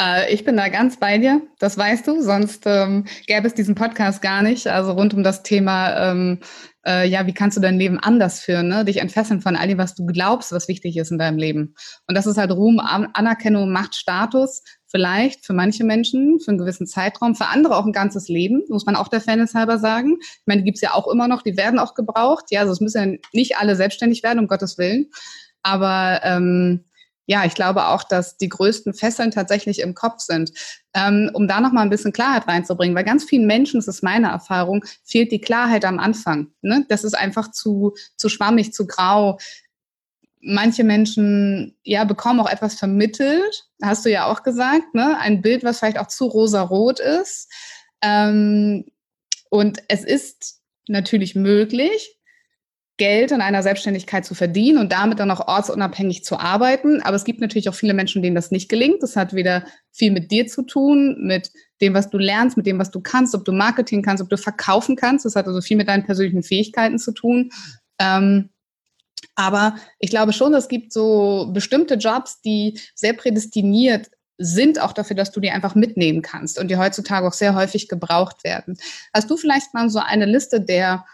Äh, ich bin da ganz bei dir, das weißt du, sonst ähm, gäbe es diesen Podcast gar nicht. Also rund um das Thema, ähm, äh, ja, wie kannst du dein Leben anders führen, ne? dich entfesseln von all dem, was du glaubst, was wichtig ist in deinem Leben. Und das ist halt Ruhm, Anerkennung, Macht, Status, vielleicht für manche Menschen für einen gewissen Zeitraum, für andere auch ein ganzes Leben, muss man auch der Fairness halber sagen. Ich meine, die gibt's ja auch immer noch, die werden auch gebraucht. Ja, also es müssen ja nicht alle selbstständig werden, um Gottes Willen. Aber ähm, ja, ich glaube auch, dass die größten Fesseln tatsächlich im Kopf sind. Ähm, um da noch mal ein bisschen Klarheit reinzubringen, weil ganz vielen Menschen, das ist meine Erfahrung, fehlt die Klarheit am Anfang. Ne? Das ist einfach zu, zu schwammig, zu grau. Manche Menschen ja bekommen auch etwas vermittelt, hast du ja auch gesagt, ne? ein Bild, was vielleicht auch zu rosarot ist. Ähm, und es ist natürlich möglich, Geld in einer Selbstständigkeit zu verdienen und damit dann auch ortsunabhängig zu arbeiten. Aber es gibt natürlich auch viele Menschen, denen das nicht gelingt. Das hat wieder viel mit dir zu tun, mit dem, was du lernst, mit dem, was du kannst, ob du Marketing kannst, ob du verkaufen kannst. Das hat also viel mit deinen persönlichen Fähigkeiten zu tun. Ähm, aber ich glaube schon, es gibt so bestimmte Jobs, die sehr prädestiniert sind auch dafür, dass du die einfach mitnehmen kannst und die heutzutage auch sehr häufig gebraucht werden. Hast du vielleicht mal so eine Liste der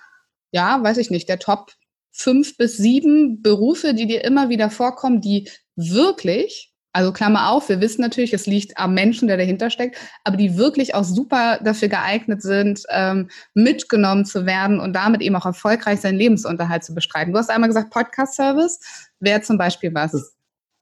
ja, weiß ich nicht, der Top fünf bis sieben Berufe, die dir immer wieder vorkommen, die wirklich, also Klammer auf, wir wissen natürlich, es liegt am Menschen, der dahinter steckt, aber die wirklich auch super dafür geeignet sind, ähm, mitgenommen zu werden und damit eben auch erfolgreich seinen Lebensunterhalt zu bestreiten. Du hast einmal gesagt, Podcast-Service wäre zum Beispiel was. Das,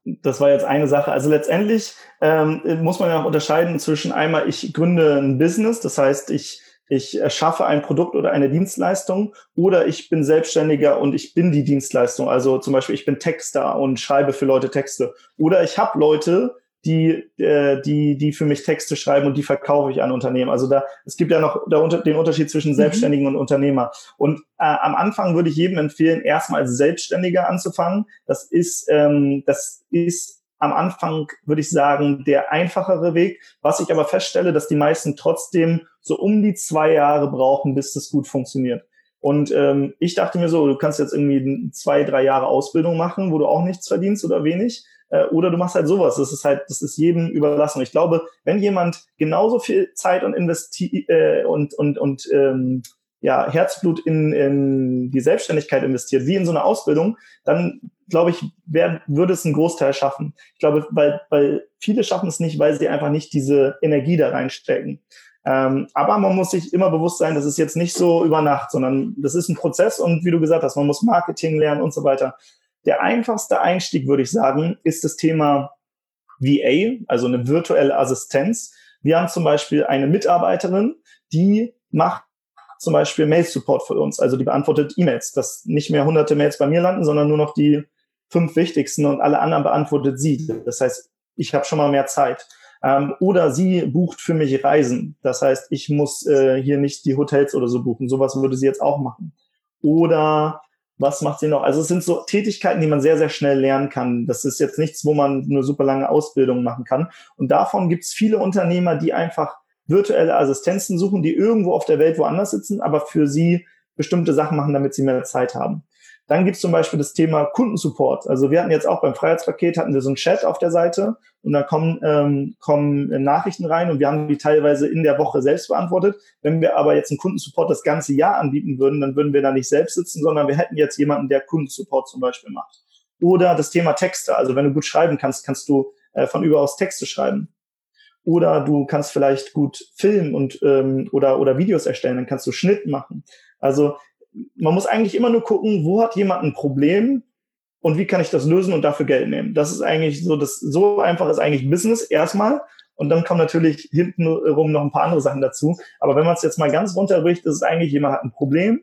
das war jetzt eine Sache. Also letztendlich ähm, muss man ja auch unterscheiden zwischen einmal, ich gründe ein Business, das heißt, ich ich erschaffe ein Produkt oder eine Dienstleistung oder ich bin Selbstständiger und ich bin die Dienstleistung. Also zum Beispiel, ich bin Texter und schreibe für Leute Texte. Oder ich habe Leute, die, äh, die, die für mich Texte schreiben und die verkaufe ich an Unternehmen. Also da, es gibt ja noch den Unterschied zwischen mhm. Selbstständigen mhm. und Unternehmer. Und äh, am Anfang würde ich jedem empfehlen, erstmal als Selbstständiger anzufangen. Das ist, ähm, das ist am Anfang, würde ich sagen, der einfachere Weg. Was ich aber feststelle, dass die meisten trotzdem so um die zwei Jahre brauchen, bis das gut funktioniert. Und ähm, ich dachte mir so, du kannst jetzt irgendwie zwei, drei Jahre Ausbildung machen, wo du auch nichts verdienst oder wenig. Äh, oder du machst halt sowas. Das ist halt, das ist jedem überlassen. Ich glaube, wenn jemand genauso viel Zeit und investi äh, und und und ähm, ja, Herzblut in, in die Selbstständigkeit investiert, wie in so eine Ausbildung, dann glaube ich, wär, würde es einen Großteil schaffen. Ich glaube, weil, weil viele schaffen es nicht, weil sie einfach nicht diese Energie da reinstecken. Ähm, aber man muss sich immer bewusst sein, das ist jetzt nicht so über Nacht, sondern das ist ein Prozess und wie du gesagt hast, man muss Marketing lernen und so weiter. Der einfachste Einstieg, würde ich sagen, ist das Thema VA, also eine virtuelle Assistenz. Wir haben zum Beispiel eine Mitarbeiterin, die macht zum Beispiel Mail-Support für uns, also die beantwortet E-Mails, dass nicht mehr hunderte Mails bei mir landen, sondern nur noch die fünf wichtigsten und alle anderen beantwortet sie. Das heißt, ich habe schon mal mehr Zeit. Ähm, oder sie bucht für mich Reisen. Das heißt, ich muss äh, hier nicht die Hotels oder so buchen. Sowas würde sie jetzt auch machen. Oder was macht sie noch? Also es sind so Tätigkeiten, die man sehr, sehr schnell lernen kann. Das ist jetzt nichts, wo man eine super lange Ausbildung machen kann. Und davon gibt es viele Unternehmer, die einfach virtuelle Assistenzen suchen, die irgendwo auf der Welt woanders sitzen, aber für sie bestimmte Sachen machen, damit sie mehr Zeit haben. Dann gibt es zum Beispiel das Thema Kundensupport. Also wir hatten jetzt auch beim Freiheitspaket hatten wir so einen Chat auf der Seite und da kommen, ähm, kommen Nachrichten rein und wir haben die teilweise in der Woche selbst beantwortet. Wenn wir aber jetzt einen Kundensupport das ganze Jahr anbieten würden, dann würden wir da nicht selbst sitzen, sondern wir hätten jetzt jemanden, der Kundensupport zum Beispiel macht. Oder das Thema Texte. Also wenn du gut schreiben kannst, kannst du äh, von überaus Texte schreiben. Oder du kannst vielleicht gut filmen und ähm, oder oder Videos erstellen, dann kannst du Schnitt machen. Also man muss eigentlich immer nur gucken, wo hat jemand ein Problem und wie kann ich das lösen und dafür Geld nehmen. Das ist eigentlich so, das so einfach ist eigentlich Business erstmal. Und dann kommen natürlich hintenrum noch ein paar andere Sachen dazu. Aber wenn man es jetzt mal ganz runterbricht, ist es eigentlich, jemand hat ein Problem.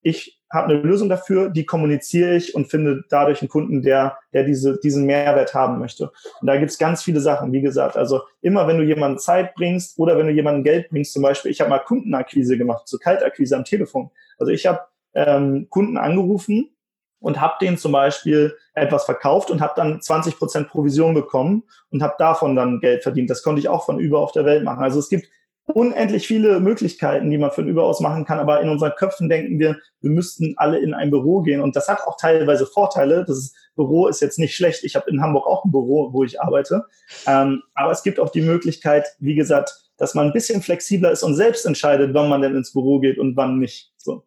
Ich habe eine Lösung dafür, die kommuniziere ich und finde dadurch einen Kunden, der, der diese, diesen Mehrwert haben möchte. Und da gibt's ganz viele Sachen, wie gesagt. Also immer, wenn du jemanden Zeit bringst oder wenn du jemanden Geld bringst, zum Beispiel, ich habe mal Kundenakquise gemacht, so Kaltakquise am Telefon. Also ich habe ähm, Kunden angerufen und habe denen zum Beispiel etwas verkauft und habe dann 20 Prozent Provision bekommen und habe davon dann Geld verdient. Das konnte ich auch von über auf der Welt machen. Also es gibt unendlich viele Möglichkeiten, die man von überaus machen kann, aber in unseren Köpfen denken wir, wir müssten alle in ein Büro gehen und das hat auch teilweise Vorteile. Das Büro ist jetzt nicht schlecht. Ich habe in Hamburg auch ein Büro, wo ich arbeite, ähm, aber es gibt auch die Möglichkeit, wie gesagt, dass man ein bisschen flexibler ist und selbst entscheidet, wann man denn ins Büro geht und wann nicht. So.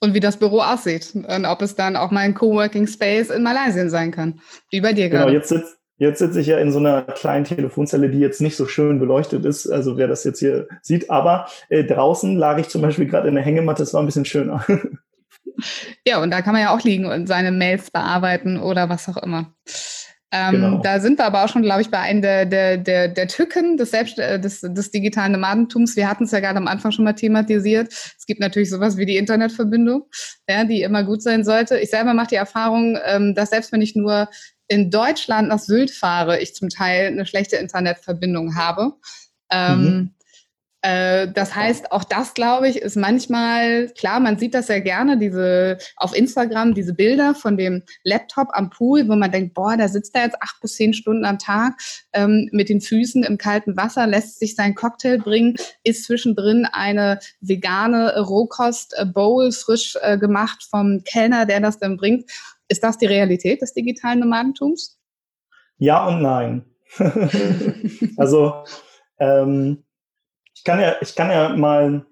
Und wie das Büro aussieht und ob es dann auch mal ein Coworking Space in Malaysia sein kann, wie bei dir genau, gerade. Genau, jetzt sitzt Jetzt sitze ich ja in so einer kleinen Telefonzelle, die jetzt nicht so schön beleuchtet ist, also wer das jetzt hier sieht. Aber äh, draußen lag ich zum Beispiel gerade in der Hängematte, es war ein bisschen schöner. Ja, und da kann man ja auch liegen und seine Mails bearbeiten oder was auch immer. Ähm, genau. Da sind wir aber auch schon, glaube ich, bei einem der, der, der, der Tücken des, Selbst äh, des, des digitalen Nomadentums. Wir hatten es ja gerade am Anfang schon mal thematisiert. Es gibt natürlich sowas wie die Internetverbindung, ja, die immer gut sein sollte. Ich selber mache die Erfahrung, ähm, dass selbst wenn ich nur in Deutschland nach Sylt fahre, ich zum Teil eine schlechte Internetverbindung habe. Ähm, mhm. Äh, das heißt, auch das, glaube ich, ist manchmal, klar, man sieht das ja gerne, diese auf Instagram, diese Bilder von dem Laptop am Pool, wo man denkt, boah, da sitzt er jetzt acht bis zehn Stunden am Tag ähm, mit den Füßen im kalten Wasser, lässt sich seinen Cocktail bringen, ist zwischendrin eine vegane Rohkost-Bowl frisch äh, gemacht vom Kellner, der das dann bringt. Ist das die Realität des digitalen Nomadentums? Ja und nein. also ähm, ich kann ja, ich kann ja mal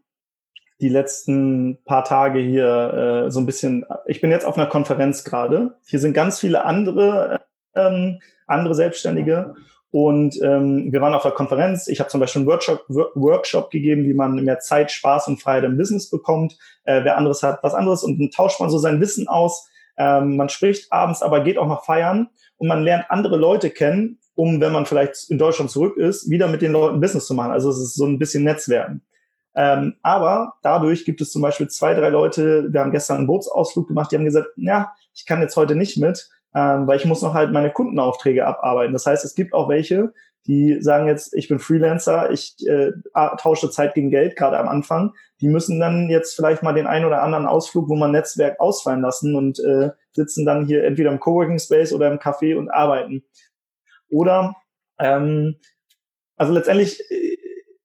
die letzten paar Tage hier äh, so ein bisschen. Ich bin jetzt auf einer Konferenz gerade. Hier sind ganz viele andere ähm, andere Selbstständige und ähm, wir waren auf der Konferenz. Ich habe zum Beispiel einen Workshop, Workshop gegeben, wie man mehr Zeit, Spaß und Freiheit im Business bekommt. Äh, wer anderes hat was anderes und dann tauscht man so sein Wissen aus. Ähm, man spricht abends, aber geht auch noch feiern und man lernt andere Leute kennen, um, wenn man vielleicht in Deutschland zurück ist, wieder mit den Leuten Business zu machen. Also es ist so ein bisschen Netzwerken. Ähm, aber dadurch gibt es zum Beispiel zwei, drei Leute, wir haben gestern einen Bootsausflug gemacht, die haben gesagt, ja, ich kann jetzt heute nicht mit, ähm, weil ich muss noch halt meine Kundenaufträge abarbeiten. Das heißt, es gibt auch welche, die sagen jetzt, ich bin Freelancer, ich äh, tausche Zeit gegen Geld, gerade am Anfang. Die müssen dann jetzt vielleicht mal den einen oder anderen Ausflug, wo man Netzwerk ausfallen lassen und äh, sitzen dann hier entweder im Coworking Space oder im Café und arbeiten. Oder ähm, also letztendlich äh,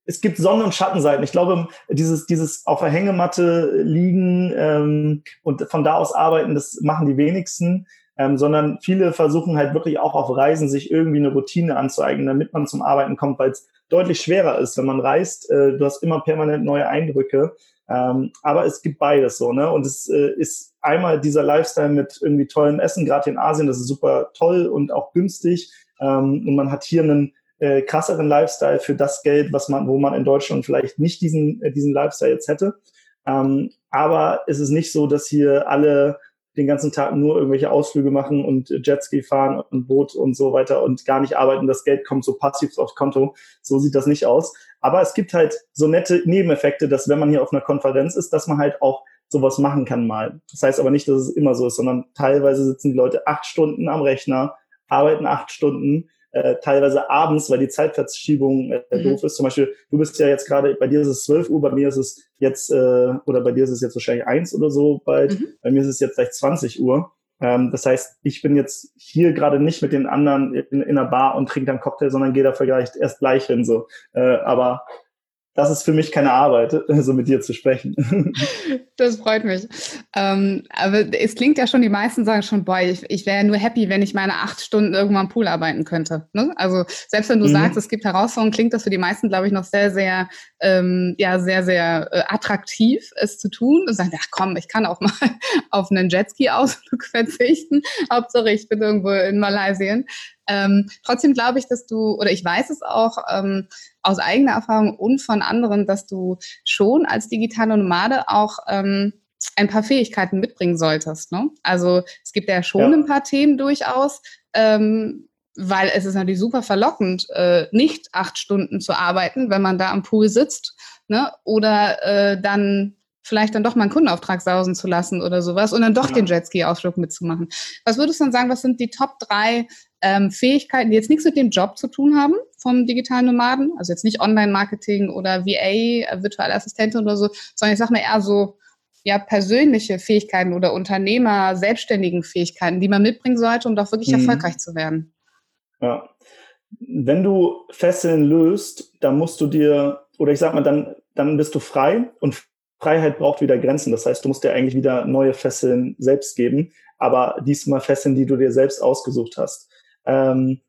es gibt Sonnen- und Schattenseiten. Ich glaube, dieses, dieses auf der Hängematte liegen ähm, und von da aus arbeiten, das machen die wenigsten, ähm, sondern viele versuchen halt wirklich auch auf Reisen sich irgendwie eine Routine anzueignen, damit man zum Arbeiten kommt, weil es deutlich schwerer ist, wenn man reist. Äh, du hast immer permanent neue Eindrücke. Ähm, aber es gibt beides so, ne? Und es äh, ist einmal dieser Lifestyle mit irgendwie tollem Essen, gerade in Asien, das ist super toll und auch günstig. Ähm, und man hat hier einen äh, krasseren Lifestyle für das Geld, was man, wo man in Deutschland vielleicht nicht diesen, äh, diesen Lifestyle jetzt hätte. Ähm, aber es ist nicht so, dass hier alle den ganzen Tag nur irgendwelche Ausflüge machen und Jetski fahren und Boot und so weiter und gar nicht arbeiten. Das Geld kommt so passiv aufs Konto. So sieht das nicht aus. Aber es gibt halt so nette Nebeneffekte, dass wenn man hier auf einer Konferenz ist, dass man halt auch sowas machen kann mal. Das heißt aber nicht, dass es immer so ist, sondern teilweise sitzen die Leute acht Stunden am Rechner, arbeiten acht Stunden, äh, teilweise abends, weil die Zeitverschiebung äh, mhm. doof ist. Zum Beispiel, du bist ja jetzt gerade, bei dir ist es 12 Uhr, bei mir ist es jetzt, äh, oder bei dir ist es jetzt wahrscheinlich eins oder so bald, mhm. bei mir ist es jetzt gleich 20 Uhr. Ähm, das heißt, ich bin jetzt hier gerade nicht mit den anderen in, in einer Bar und trinke dann Cocktail, sondern gehe da vielleicht erst gleich hin. So. Äh, aber das ist für mich keine Arbeit, so mit dir zu sprechen. Das freut mich. Ähm, aber es klingt ja schon, die meisten sagen schon, boah, ich, ich wäre nur happy, wenn ich meine acht Stunden irgendwann am Pool arbeiten könnte. Ne? Also selbst wenn du mhm. sagst, es gibt Herausforderungen, klingt das für die meisten, glaube ich, noch sehr, sehr, ähm, ja, sehr, sehr äh, attraktiv, es zu tun. Und sagen, ach komm, ich kann auch mal auf einen Jetski-Ausflug verzichten. Hauptsache, ich bin irgendwo in Malaysia. Ähm, trotzdem glaube ich, dass du, oder ich weiß es auch ähm, aus eigener Erfahrung und von anderen, dass du schon als digitale Nomade auch ähm, ein paar Fähigkeiten mitbringen solltest. Ne? Also es gibt ja schon ja. ein paar Themen durchaus, ähm, weil es ist natürlich super verlockend, äh, nicht acht Stunden zu arbeiten, wenn man da am Pool sitzt, ne? oder äh, dann vielleicht dann doch mal einen Kundenauftrag sausen zu lassen oder sowas und dann doch ja. den Jetski-Ausflug mitzumachen. Was würdest du dann sagen, was sind die Top drei ähm, Fähigkeiten, die jetzt nichts mit dem Job zu tun haben vom digitalen Nomaden, also jetzt nicht Online-Marketing oder VA, äh, virtuelle Assistentin oder so, sondern ich sage mal eher so ja, persönliche Fähigkeiten oder Unternehmer, selbstständigen Fähigkeiten, die man mitbringen sollte, um doch wirklich mhm. erfolgreich zu werden. Ja. Wenn du Fesseln löst, dann musst du dir, oder ich sag mal, dann, dann bist du frei und Freiheit braucht wieder Grenzen. Das heißt, du musst dir eigentlich wieder neue Fesseln selbst geben, aber diesmal Fesseln, die du dir selbst ausgesucht hast. Ähm,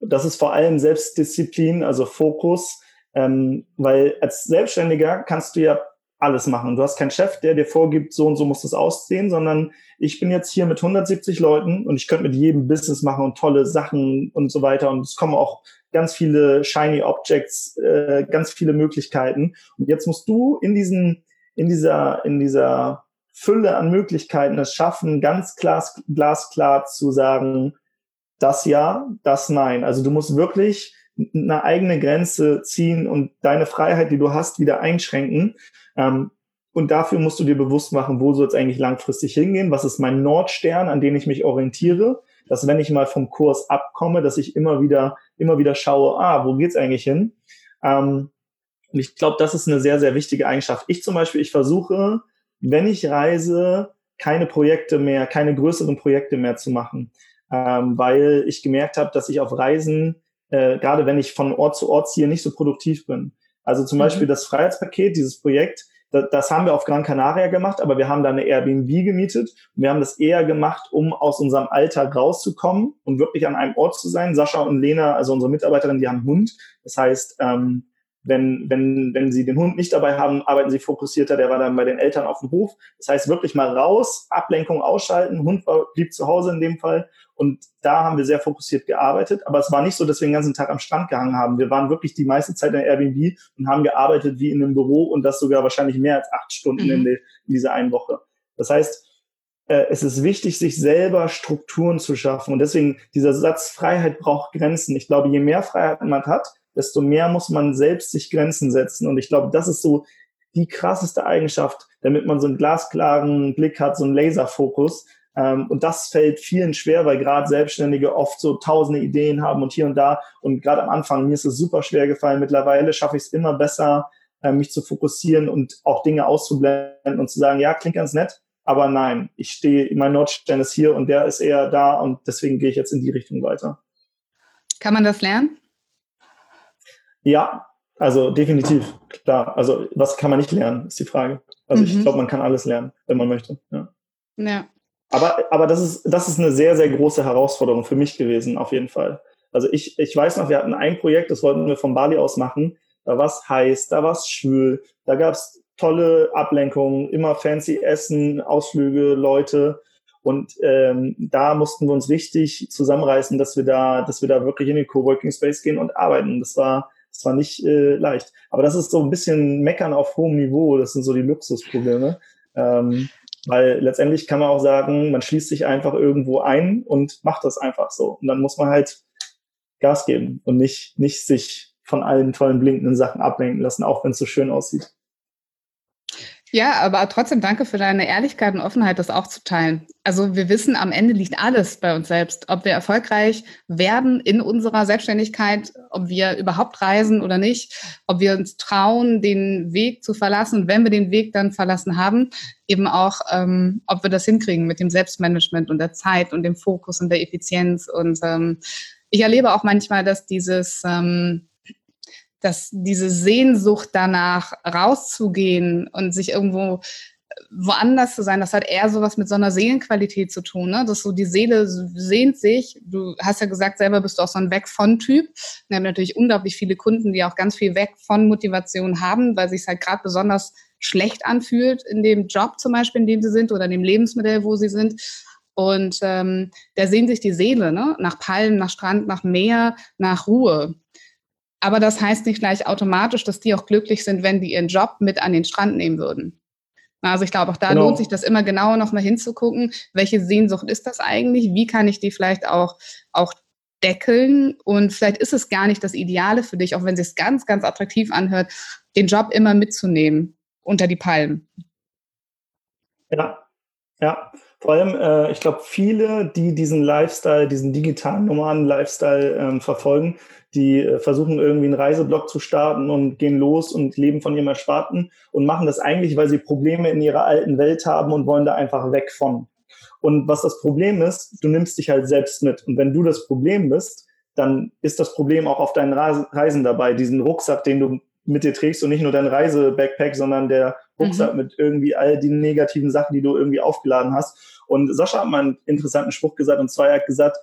das ist vor allem Selbstdisziplin, also Fokus, ähm, weil als Selbstständiger kannst du ja alles machen. Du hast keinen Chef, der dir vorgibt, so und so muss das aussehen, sondern ich bin jetzt hier mit 170 Leuten und ich könnte mit jedem Business machen und tolle Sachen und so weiter. Und es kommen auch ganz viele shiny Objects, äh, ganz viele Möglichkeiten. Und jetzt musst du in diesen, in dieser, in dieser Fülle an Möglichkeiten es schaffen, ganz glas, glasklar zu sagen, das ja, das nein. Also du musst wirklich eine eigene Grenze ziehen und deine Freiheit, die du hast, wieder einschränken. Ähm, und dafür musst du dir bewusst machen, wo soll es eigentlich langfristig hingehen? Was ist mein Nordstern, an den ich mich orientiere? Dass wenn ich mal vom Kurs abkomme, dass ich immer wieder, immer wieder schaue, ah, wo geht's eigentlich hin? Ähm, und ich glaube, das ist eine sehr, sehr wichtige Eigenschaft. Ich zum Beispiel, ich versuche, wenn ich reise, keine Projekte mehr, keine größeren Projekte mehr zu machen ähm, weil ich gemerkt habe, dass ich auf Reisen, äh, gerade wenn ich von Ort zu Ort ziehe, nicht so produktiv bin. Also zum mhm. Beispiel das Freiheitspaket, dieses Projekt, das, das haben wir auf Gran Canaria gemacht, aber wir haben da eine Airbnb gemietet und wir haben das eher gemacht, um aus unserem Alltag rauszukommen und wirklich an einem Ort zu sein. Sascha und Lena, also unsere Mitarbeiterin, die haben einen Hund. Das heißt, ähm, wenn, wenn, wenn sie den Hund nicht dabei haben, arbeiten sie fokussierter. Der war dann bei den Eltern auf dem Hof. Das heißt, wirklich mal raus, Ablenkung ausschalten. Hund war, blieb zu Hause in dem Fall. Und da haben wir sehr fokussiert gearbeitet. Aber es war nicht so, dass wir den ganzen Tag am Strand gehangen haben. Wir waren wirklich die meiste Zeit in der Airbnb und haben gearbeitet wie in einem Büro und das sogar wahrscheinlich mehr als acht Stunden mhm. in, die, in dieser einen Woche. Das heißt, äh, es ist wichtig, sich selber Strukturen zu schaffen. Und deswegen, dieser Satz Freiheit braucht Grenzen. Ich glaube, je mehr Freiheit man hat, desto mehr muss man selbst sich Grenzen setzen. Und ich glaube, das ist so die krasseste Eigenschaft, damit man so einen glasklaren Blick hat, so einen Laserfokus, und das fällt vielen schwer, weil gerade Selbstständige oft so tausende Ideen haben und hier und da. Und gerade am Anfang, mir ist es super schwer gefallen. Mittlerweile schaffe ich es immer besser, äh, mich zu fokussieren und auch Dinge auszublenden und zu sagen, ja, klingt ganz nett, aber nein, ich stehe, mein Nordstern ist hier und der ist eher da und deswegen gehe ich jetzt in die Richtung weiter. Kann man das lernen? Ja, also definitiv, klar. Also was kann man nicht lernen, ist die Frage. Also mhm. ich glaube, man kann alles lernen, wenn man möchte. Ja. ja. Aber, aber das, ist, das ist eine sehr, sehr große Herausforderung für mich gewesen, auf jeden Fall. Also ich, ich weiß noch, wir hatten ein Projekt, das wollten wir von Bali aus machen. Da war es heiß, da war es schwül, da gab es tolle Ablenkungen, immer fancy Essen, Ausflüge, Leute. Und ähm, da mussten wir uns richtig zusammenreißen, dass wir da, dass wir da wirklich in den Coworking Space gehen und arbeiten. Das war, das war nicht äh, leicht. Aber das ist so ein bisschen Meckern auf hohem Niveau. Das sind so die Luxusprobleme. Ähm, weil letztendlich kann man auch sagen, man schließt sich einfach irgendwo ein und macht das einfach so. Und dann muss man halt Gas geben und nicht, nicht sich von allen tollen blinkenden Sachen ablenken lassen, auch wenn es so schön aussieht. Ja, aber trotzdem danke für deine Ehrlichkeit und Offenheit, das auch zu teilen. Also wir wissen, am Ende liegt alles bei uns selbst. Ob wir erfolgreich werden in unserer Selbstständigkeit, ob wir überhaupt reisen oder nicht, ob wir uns trauen, den Weg zu verlassen und wenn wir den Weg dann verlassen haben, eben auch, ähm, ob wir das hinkriegen mit dem Selbstmanagement und der Zeit und dem Fokus und der Effizienz. Und ähm, ich erlebe auch manchmal, dass dieses... Ähm, dass diese Sehnsucht danach rauszugehen und sich irgendwo woanders zu sein, das hat eher sowas mit so einer Seelenqualität zu tun, ne? Dass so die Seele sehnt sich. Du hast ja gesagt, selber bist du auch so ein Weg von Typ. Wir haben natürlich unglaublich viele Kunden, die auch ganz viel Weg von Motivation haben, weil sich halt gerade besonders schlecht anfühlt in dem Job zum Beispiel, in dem sie sind oder in dem Lebensmodell, wo sie sind. Und ähm, da sehnt sich die Seele ne? nach Palmen, nach Strand, nach Meer, nach Ruhe. Aber das heißt nicht gleich automatisch, dass die auch glücklich sind, wenn die ihren Job mit an den Strand nehmen würden. Also ich glaube, auch da genau. lohnt sich das immer genauer nochmal hinzugucken, welche Sehnsucht ist das eigentlich? Wie kann ich die vielleicht auch, auch deckeln? Und vielleicht ist es gar nicht das Ideale für dich, auch wenn es sich ganz, ganz attraktiv anhört, den Job immer mitzunehmen unter die Palmen. Ja, ja. Vor allem, äh, ich glaube, viele, die diesen Lifestyle, diesen digitalen normalen Lifestyle ähm, verfolgen, die äh, versuchen irgendwie einen Reiseblog zu starten und gehen los und leben von ihrem Ersparten und machen das eigentlich, weil sie Probleme in ihrer alten Welt haben und wollen da einfach weg von. Und was das Problem ist, du nimmst dich halt selbst mit. Und wenn du das Problem bist, dann ist das Problem auch auf deinen Reisen dabei. Diesen Rucksack, den du mit dir trägst und nicht nur dein Reise-Backpack, sondern der Rucksack mhm. mit irgendwie all den negativen Sachen, die du irgendwie aufgeladen hast. Und Sascha hat mal einen interessanten Spruch gesagt, und zwar er hat gesagt,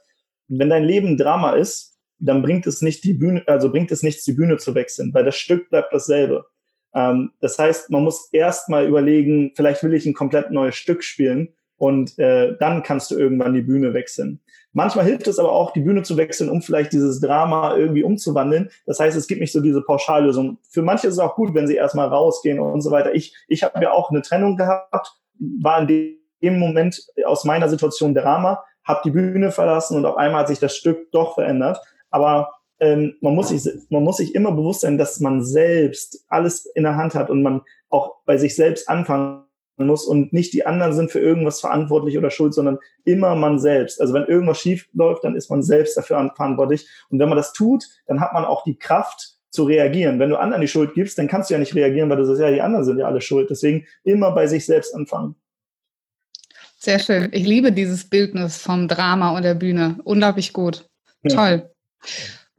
wenn dein Leben Drama ist, dann bringt es nicht die Bühne, also bringt es nichts, die Bühne zu wechseln, weil das Stück bleibt dasselbe. Ähm, das heißt, man muss erst mal überlegen, vielleicht will ich ein komplett neues Stück spielen und äh, dann kannst du irgendwann die Bühne wechseln. Manchmal hilft es aber auch, die Bühne zu wechseln, um vielleicht dieses Drama irgendwie umzuwandeln. Das heißt, es gibt nicht so diese Pauschallösung. Für manche ist es auch gut, wenn sie erstmal rausgehen und so weiter. Ich, ich habe ja auch eine Trennung gehabt, war in dem Moment aus meiner Situation Drama, habe die Bühne verlassen und auf einmal hat sich das Stück doch verändert. Aber ähm, man, muss sich, man muss sich immer bewusst sein, dass man selbst alles in der Hand hat und man auch bei sich selbst anfangen muss und nicht die anderen sind für irgendwas verantwortlich oder schuld, sondern immer man selbst. Also wenn irgendwas schief läuft, dann ist man selbst dafür verantwortlich. Und wenn man das tut, dann hat man auch die Kraft zu reagieren. Wenn du anderen die Schuld gibst, dann kannst du ja nicht reagieren, weil du sagst, ja, die anderen sind ja alle schuld. Deswegen immer bei sich selbst anfangen. Sehr schön. Ich liebe dieses Bildnis vom Drama und der Bühne. Unglaublich gut. Ja. Toll.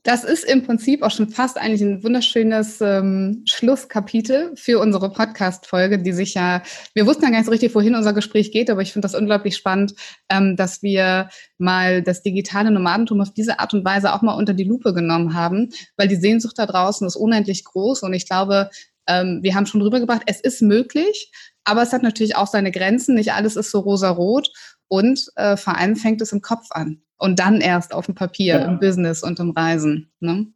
Das ist im Prinzip auch schon fast eigentlich ein wunderschönes ähm, Schlusskapitel für unsere Podcast-Folge, die sich ja, wir wussten ja gar nicht so richtig, wohin unser Gespräch geht, aber ich finde das unglaublich spannend, ähm, dass wir mal das digitale Nomadentum auf diese Art und Weise auch mal unter die Lupe genommen haben, weil die Sehnsucht da draußen ist unendlich groß und ich glaube, ähm, wir haben schon rübergebracht, es ist möglich, aber es hat natürlich auch seine Grenzen. Nicht alles ist so rosa-rot und äh, vor allem fängt es im Kopf an und dann erst auf dem Papier, ja. im Business und im Reisen. Ne?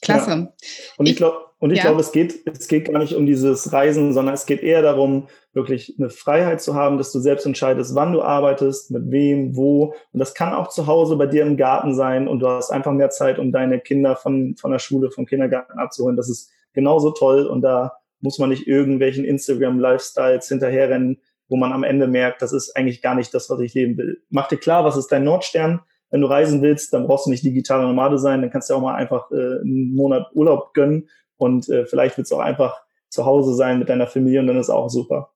Klasse. Ja. Und ich glaube, und ich ja. glaube, es geht, es geht gar nicht um dieses Reisen, sondern es geht eher darum, wirklich eine Freiheit zu haben, dass du selbst entscheidest, wann du arbeitest, mit wem, wo. Und das kann auch zu Hause bei dir im Garten sein und du hast einfach mehr Zeit, um deine Kinder von, von der Schule, vom Kindergarten abzuholen. Das ist genauso toll und da muss man nicht irgendwelchen Instagram-Lifestyles hinterherrennen, wo man am Ende merkt, das ist eigentlich gar nicht das, was ich leben will. Mach dir klar, was ist dein Nordstern? Wenn du reisen willst, dann brauchst du nicht digitaler Nomade sein, dann kannst du auch mal einfach äh, einen Monat Urlaub gönnen und äh, vielleicht willst du auch einfach zu Hause sein mit deiner Familie und dann ist auch super.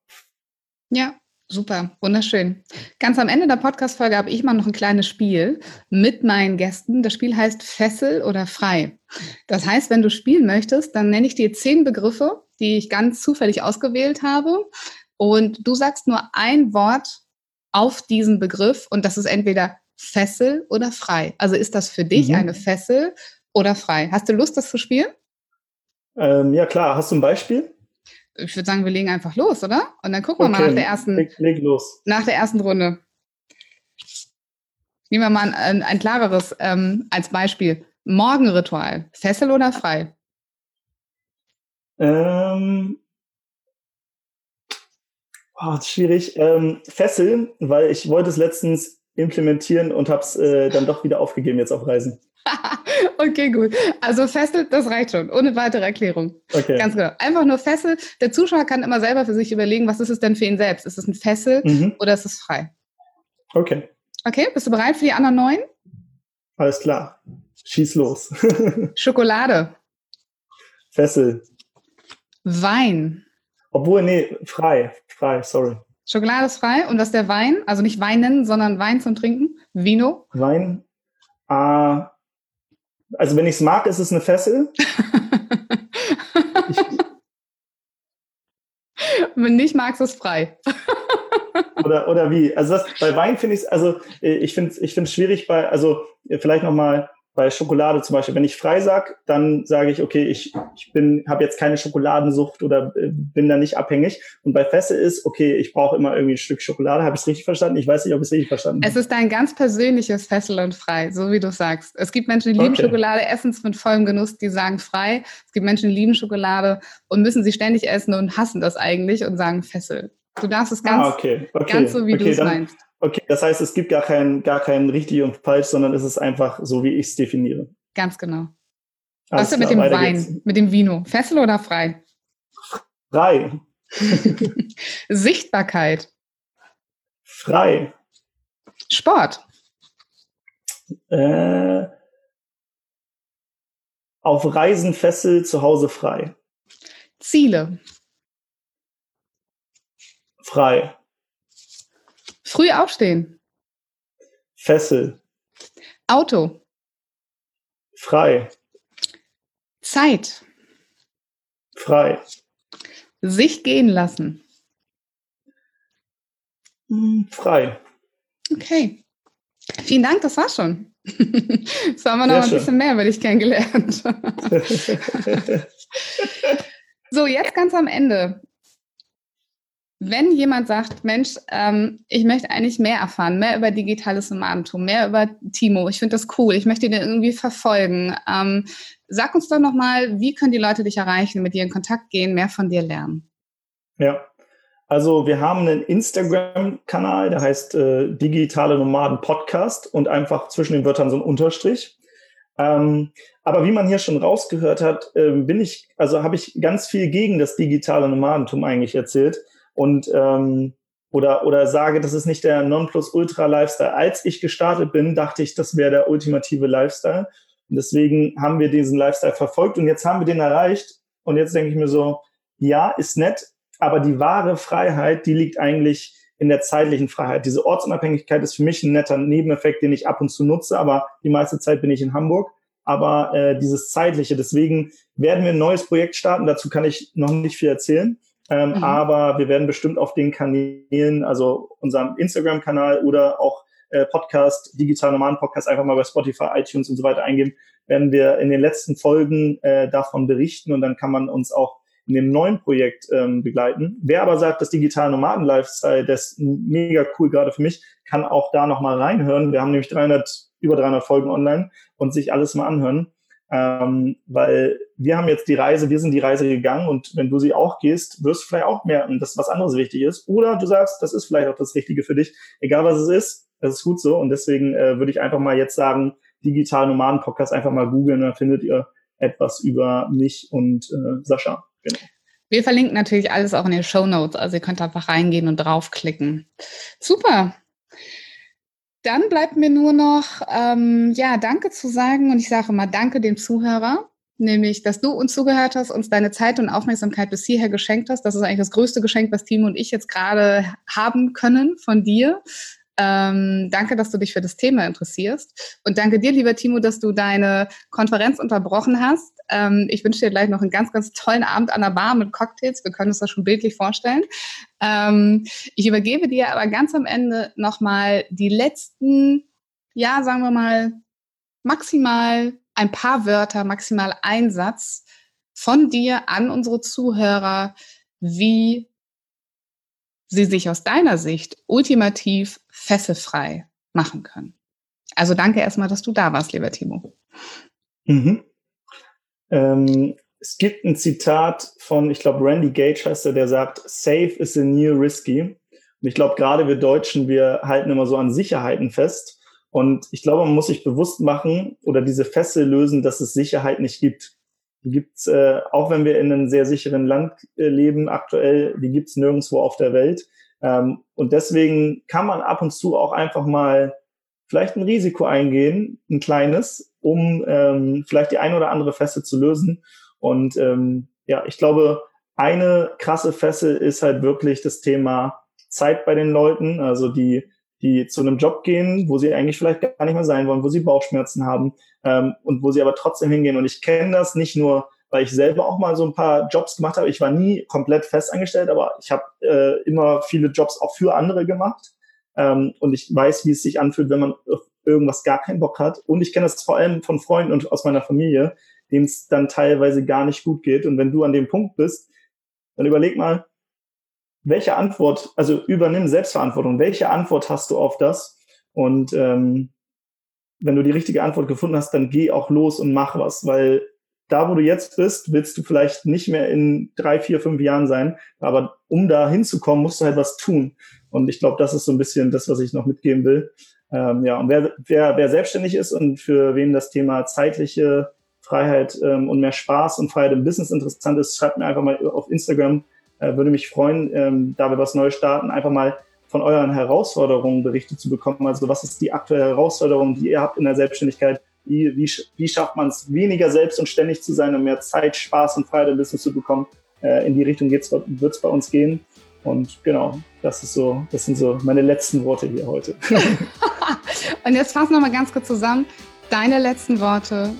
Ja, Super, wunderschön. Ganz am Ende der Podcast-Folge habe ich mal noch ein kleines Spiel mit meinen Gästen. Das Spiel heißt Fessel oder Frei. Das heißt, wenn du spielen möchtest, dann nenne ich dir zehn Begriffe, die ich ganz zufällig ausgewählt habe. Und du sagst nur ein Wort auf diesen Begriff und das ist entweder Fessel oder Frei. Also ist das für dich mhm. eine Fessel oder Frei? Hast du Lust, das zu spielen? Ähm, ja, klar. Hast du ein Beispiel? ich würde sagen, wir legen einfach los, oder? Und dann gucken wir okay, mal nach der ersten, leg, leg los. nach der ersten Runde. Nehmen wir mal ein, ein klareres ähm, als Beispiel. Morgenritual, Fessel oder frei? Ähm, oh, schwierig. Ähm, Fessel, weil ich wollte es letztens implementieren und habe es äh, dann doch wieder aufgegeben jetzt auf Reisen. okay, gut. Also Fessel, das reicht schon, ohne weitere Erklärung. Okay. Ganz genau. Einfach nur Fessel. Der Zuschauer kann immer selber für sich überlegen, was ist es denn für ihn selbst? Ist es ein Fessel mhm. oder ist es frei? Okay. Okay, bist du bereit für die anderen neun? Alles klar. Schieß los. Schokolade. Fessel. Wein. Obwohl, nee, frei. Frei, sorry. Schokolade ist frei. Und was ist der Wein? Also nicht Weinen, sondern Wein zum Trinken. Vino. Wein. Äh, also wenn ich es mag, ist es eine Fessel. wenn nicht magst, ist es frei. oder, oder wie? Also das, bei Wein finde ich es, also äh, ich finde es ich schwierig bei, also vielleicht nochmal bei Schokolade zum Beispiel, wenn ich frei sag, dann sage ich, okay, ich, ich bin, habe jetzt keine Schokoladensucht oder äh, bin da nicht abhängig. Und bei Fesse ist, okay, ich brauche immer irgendwie ein Stück Schokolade. Habe ich es richtig verstanden? Ich weiß nicht, ob ich es richtig verstanden habe. Es ist dein ganz persönliches Fessel und frei, so wie du sagst. Es gibt Menschen, die lieben okay. Schokolade, essen es mit vollem Genuss, die sagen frei. Es gibt Menschen, die lieben Schokolade und müssen sie ständig essen und hassen das eigentlich und sagen Fessel. Du darfst es ganz, ah, okay. Okay. ganz so, wie du es meinst. Okay, das heißt, es gibt gar kein, gar kein richtig und falsch, sondern es ist einfach so, wie ich es definiere. Ganz genau. Was ist mit dem Wein, geht's. mit dem Vino? Fessel oder frei? Frei. Sichtbarkeit. Frei. Sport. Äh, auf Reisen Fessel, zu Hause frei. Ziele. Frei. Früh aufstehen. Fessel. Auto. Frei. Zeit. Frei. Sich gehen lassen. Hm, frei. Okay. Vielen Dank, das war's schon. Jetzt haben wir noch ein bisschen mehr über dich kennengelernt. so, jetzt ganz am Ende wenn jemand sagt, Mensch, ähm, ich möchte eigentlich mehr erfahren, mehr über digitales Nomadentum, mehr über Timo, ich finde das cool, ich möchte den irgendwie verfolgen, ähm, sag uns doch nochmal, wie können die Leute dich erreichen, mit dir in Kontakt gehen, mehr von dir lernen? Ja, also wir haben einen Instagram-Kanal, der heißt äh, Digitale Nomaden Podcast und einfach zwischen den Wörtern so ein Unterstrich. Ähm, aber wie man hier schon rausgehört hat, äh, bin ich, also habe ich ganz viel gegen das digitale Nomadentum eigentlich erzählt und ähm, oder, oder sage, das ist nicht der Nonplusultra-Lifestyle. Als ich gestartet bin, dachte ich, das wäre der ultimative Lifestyle. Und deswegen haben wir diesen Lifestyle verfolgt und jetzt haben wir den erreicht. Und jetzt denke ich mir so, ja, ist nett, aber die wahre Freiheit, die liegt eigentlich in der zeitlichen Freiheit. Diese Ortsunabhängigkeit ist für mich ein netter Nebeneffekt, den ich ab und zu nutze, aber die meiste Zeit bin ich in Hamburg. Aber äh, dieses zeitliche, deswegen werden wir ein neues Projekt starten. Dazu kann ich noch nicht viel erzählen. Ähm, mhm. Aber wir werden bestimmt auf den Kanälen, also unserem Instagram-Kanal oder auch äh, Podcast, Digital Nomaden Podcast, einfach mal bei Spotify, iTunes und so weiter eingeben, werden wir in den letzten Folgen äh, davon berichten und dann kann man uns auch in dem neuen Projekt ähm, begleiten. Wer aber sagt, das digitale Nomaden-Lifestyle, das ist mega cool gerade für mich, kann auch da nochmal reinhören. Wir haben nämlich 300, über 300 Folgen online und sich alles mal anhören. Ähm, weil wir haben jetzt die Reise, wir sind die Reise gegangen und wenn du sie auch gehst, wirst du vielleicht auch merken, dass was anderes wichtig ist. Oder du sagst, das ist vielleicht auch das Richtige für dich. Egal was es ist, das ist gut so. Und deswegen äh, würde ich einfach mal jetzt sagen, Digital Nomaden Podcast einfach mal googeln, dann findet ihr etwas über mich und äh, Sascha. Genau. Wir verlinken natürlich alles auch in den Show Notes, also ihr könnt einfach reingehen und draufklicken. Super. Dann bleibt mir nur noch, ähm, ja, Danke zu sagen und ich sage mal Danke dem Zuhörer, nämlich, dass du uns zugehört hast, uns deine Zeit und Aufmerksamkeit bis hierher geschenkt hast. Das ist eigentlich das größte Geschenk, was Timo und ich jetzt gerade haben können von dir. Ähm, danke, dass du dich für das Thema interessierst. Und danke dir, lieber Timo, dass du deine Konferenz unterbrochen hast. Ähm, ich wünsche dir gleich noch einen ganz, ganz tollen Abend an der Bar mit Cocktails. Wir können uns das schon bildlich vorstellen. Ähm, ich übergebe dir aber ganz am Ende nochmal die letzten, ja, sagen wir mal, maximal ein paar Wörter, maximal ein Satz von dir an unsere Zuhörer, wie sie sich aus deiner Sicht ultimativ fesselfrei machen können. Also danke erstmal, dass du da warst, lieber Timo. Mhm. Ähm, es gibt ein Zitat von, ich glaube, Randy Gage heißt er, der sagt, safe is the new risky. Und ich glaube, gerade wir Deutschen, wir halten immer so an Sicherheiten fest. Und ich glaube, man muss sich bewusst machen oder diese Fessel lösen, dass es Sicherheit nicht gibt. Gibt's, äh, auch wenn wir in einem sehr sicheren Land äh, leben aktuell, die gibt's nirgendwo auf der Welt. Ähm, und deswegen kann man ab und zu auch einfach mal vielleicht ein Risiko eingehen, ein kleines, um ähm, vielleicht die eine oder andere Fessel zu lösen. Und ähm, ja, ich glaube, eine krasse Fessel ist halt wirklich das Thema Zeit bei den Leuten, also die, die zu einem Job gehen, wo sie eigentlich vielleicht gar nicht mehr sein wollen, wo sie Bauchschmerzen haben ähm, und wo sie aber trotzdem hingehen. Und ich kenne das nicht nur weil ich selber auch mal so ein paar Jobs gemacht habe. Ich war nie komplett festangestellt, aber ich habe äh, immer viele Jobs auch für andere gemacht. Ähm, und ich weiß, wie es sich anfühlt, wenn man irgendwas gar keinen Bock hat. Und ich kenne das vor allem von Freunden und aus meiner Familie, denen es dann teilweise gar nicht gut geht. Und wenn du an dem Punkt bist, dann überleg mal, welche Antwort, also übernimm Selbstverantwortung, welche Antwort hast du auf das? Und ähm, wenn du die richtige Antwort gefunden hast, dann geh auch los und mach was, weil da, wo du jetzt bist, willst du vielleicht nicht mehr in drei, vier, fünf Jahren sein. Aber um da hinzukommen, musst du halt was tun. Und ich glaube, das ist so ein bisschen das, was ich noch mitgeben will. Ähm, ja, und wer, wer, wer selbstständig ist und für wen das Thema zeitliche Freiheit ähm, und mehr Spaß und Freiheit im Business interessant ist, schreibt mir einfach mal auf Instagram. Äh, würde mich freuen, ähm, da wir was Neues starten, einfach mal von euren Herausforderungen Berichte zu bekommen. Also was ist die aktuelle Herausforderung, die ihr habt in der Selbstständigkeit? Wie, wie, wie schafft man es, weniger selbst und ständig zu sein und mehr Zeit, Spaß und Freiheit im Business zu bekommen? Äh, in die Richtung wird es bei uns gehen. Und genau, das ist so, das sind so meine letzten Worte hier heute. und jetzt fassen wir mal ganz kurz zusammen. Deine letzten Worte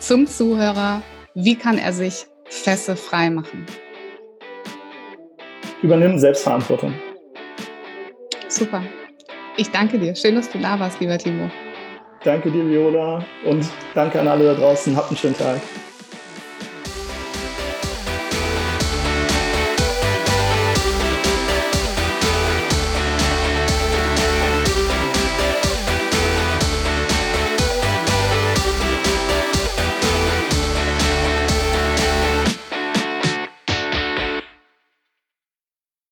zum Zuhörer. Wie kann er sich Fesse frei machen? Übernimm Selbstverantwortung. Super. Ich danke dir. Schön, dass du da warst, lieber Timo. Danke dir, Viola. Und danke an alle da draußen. Habt einen schönen Tag.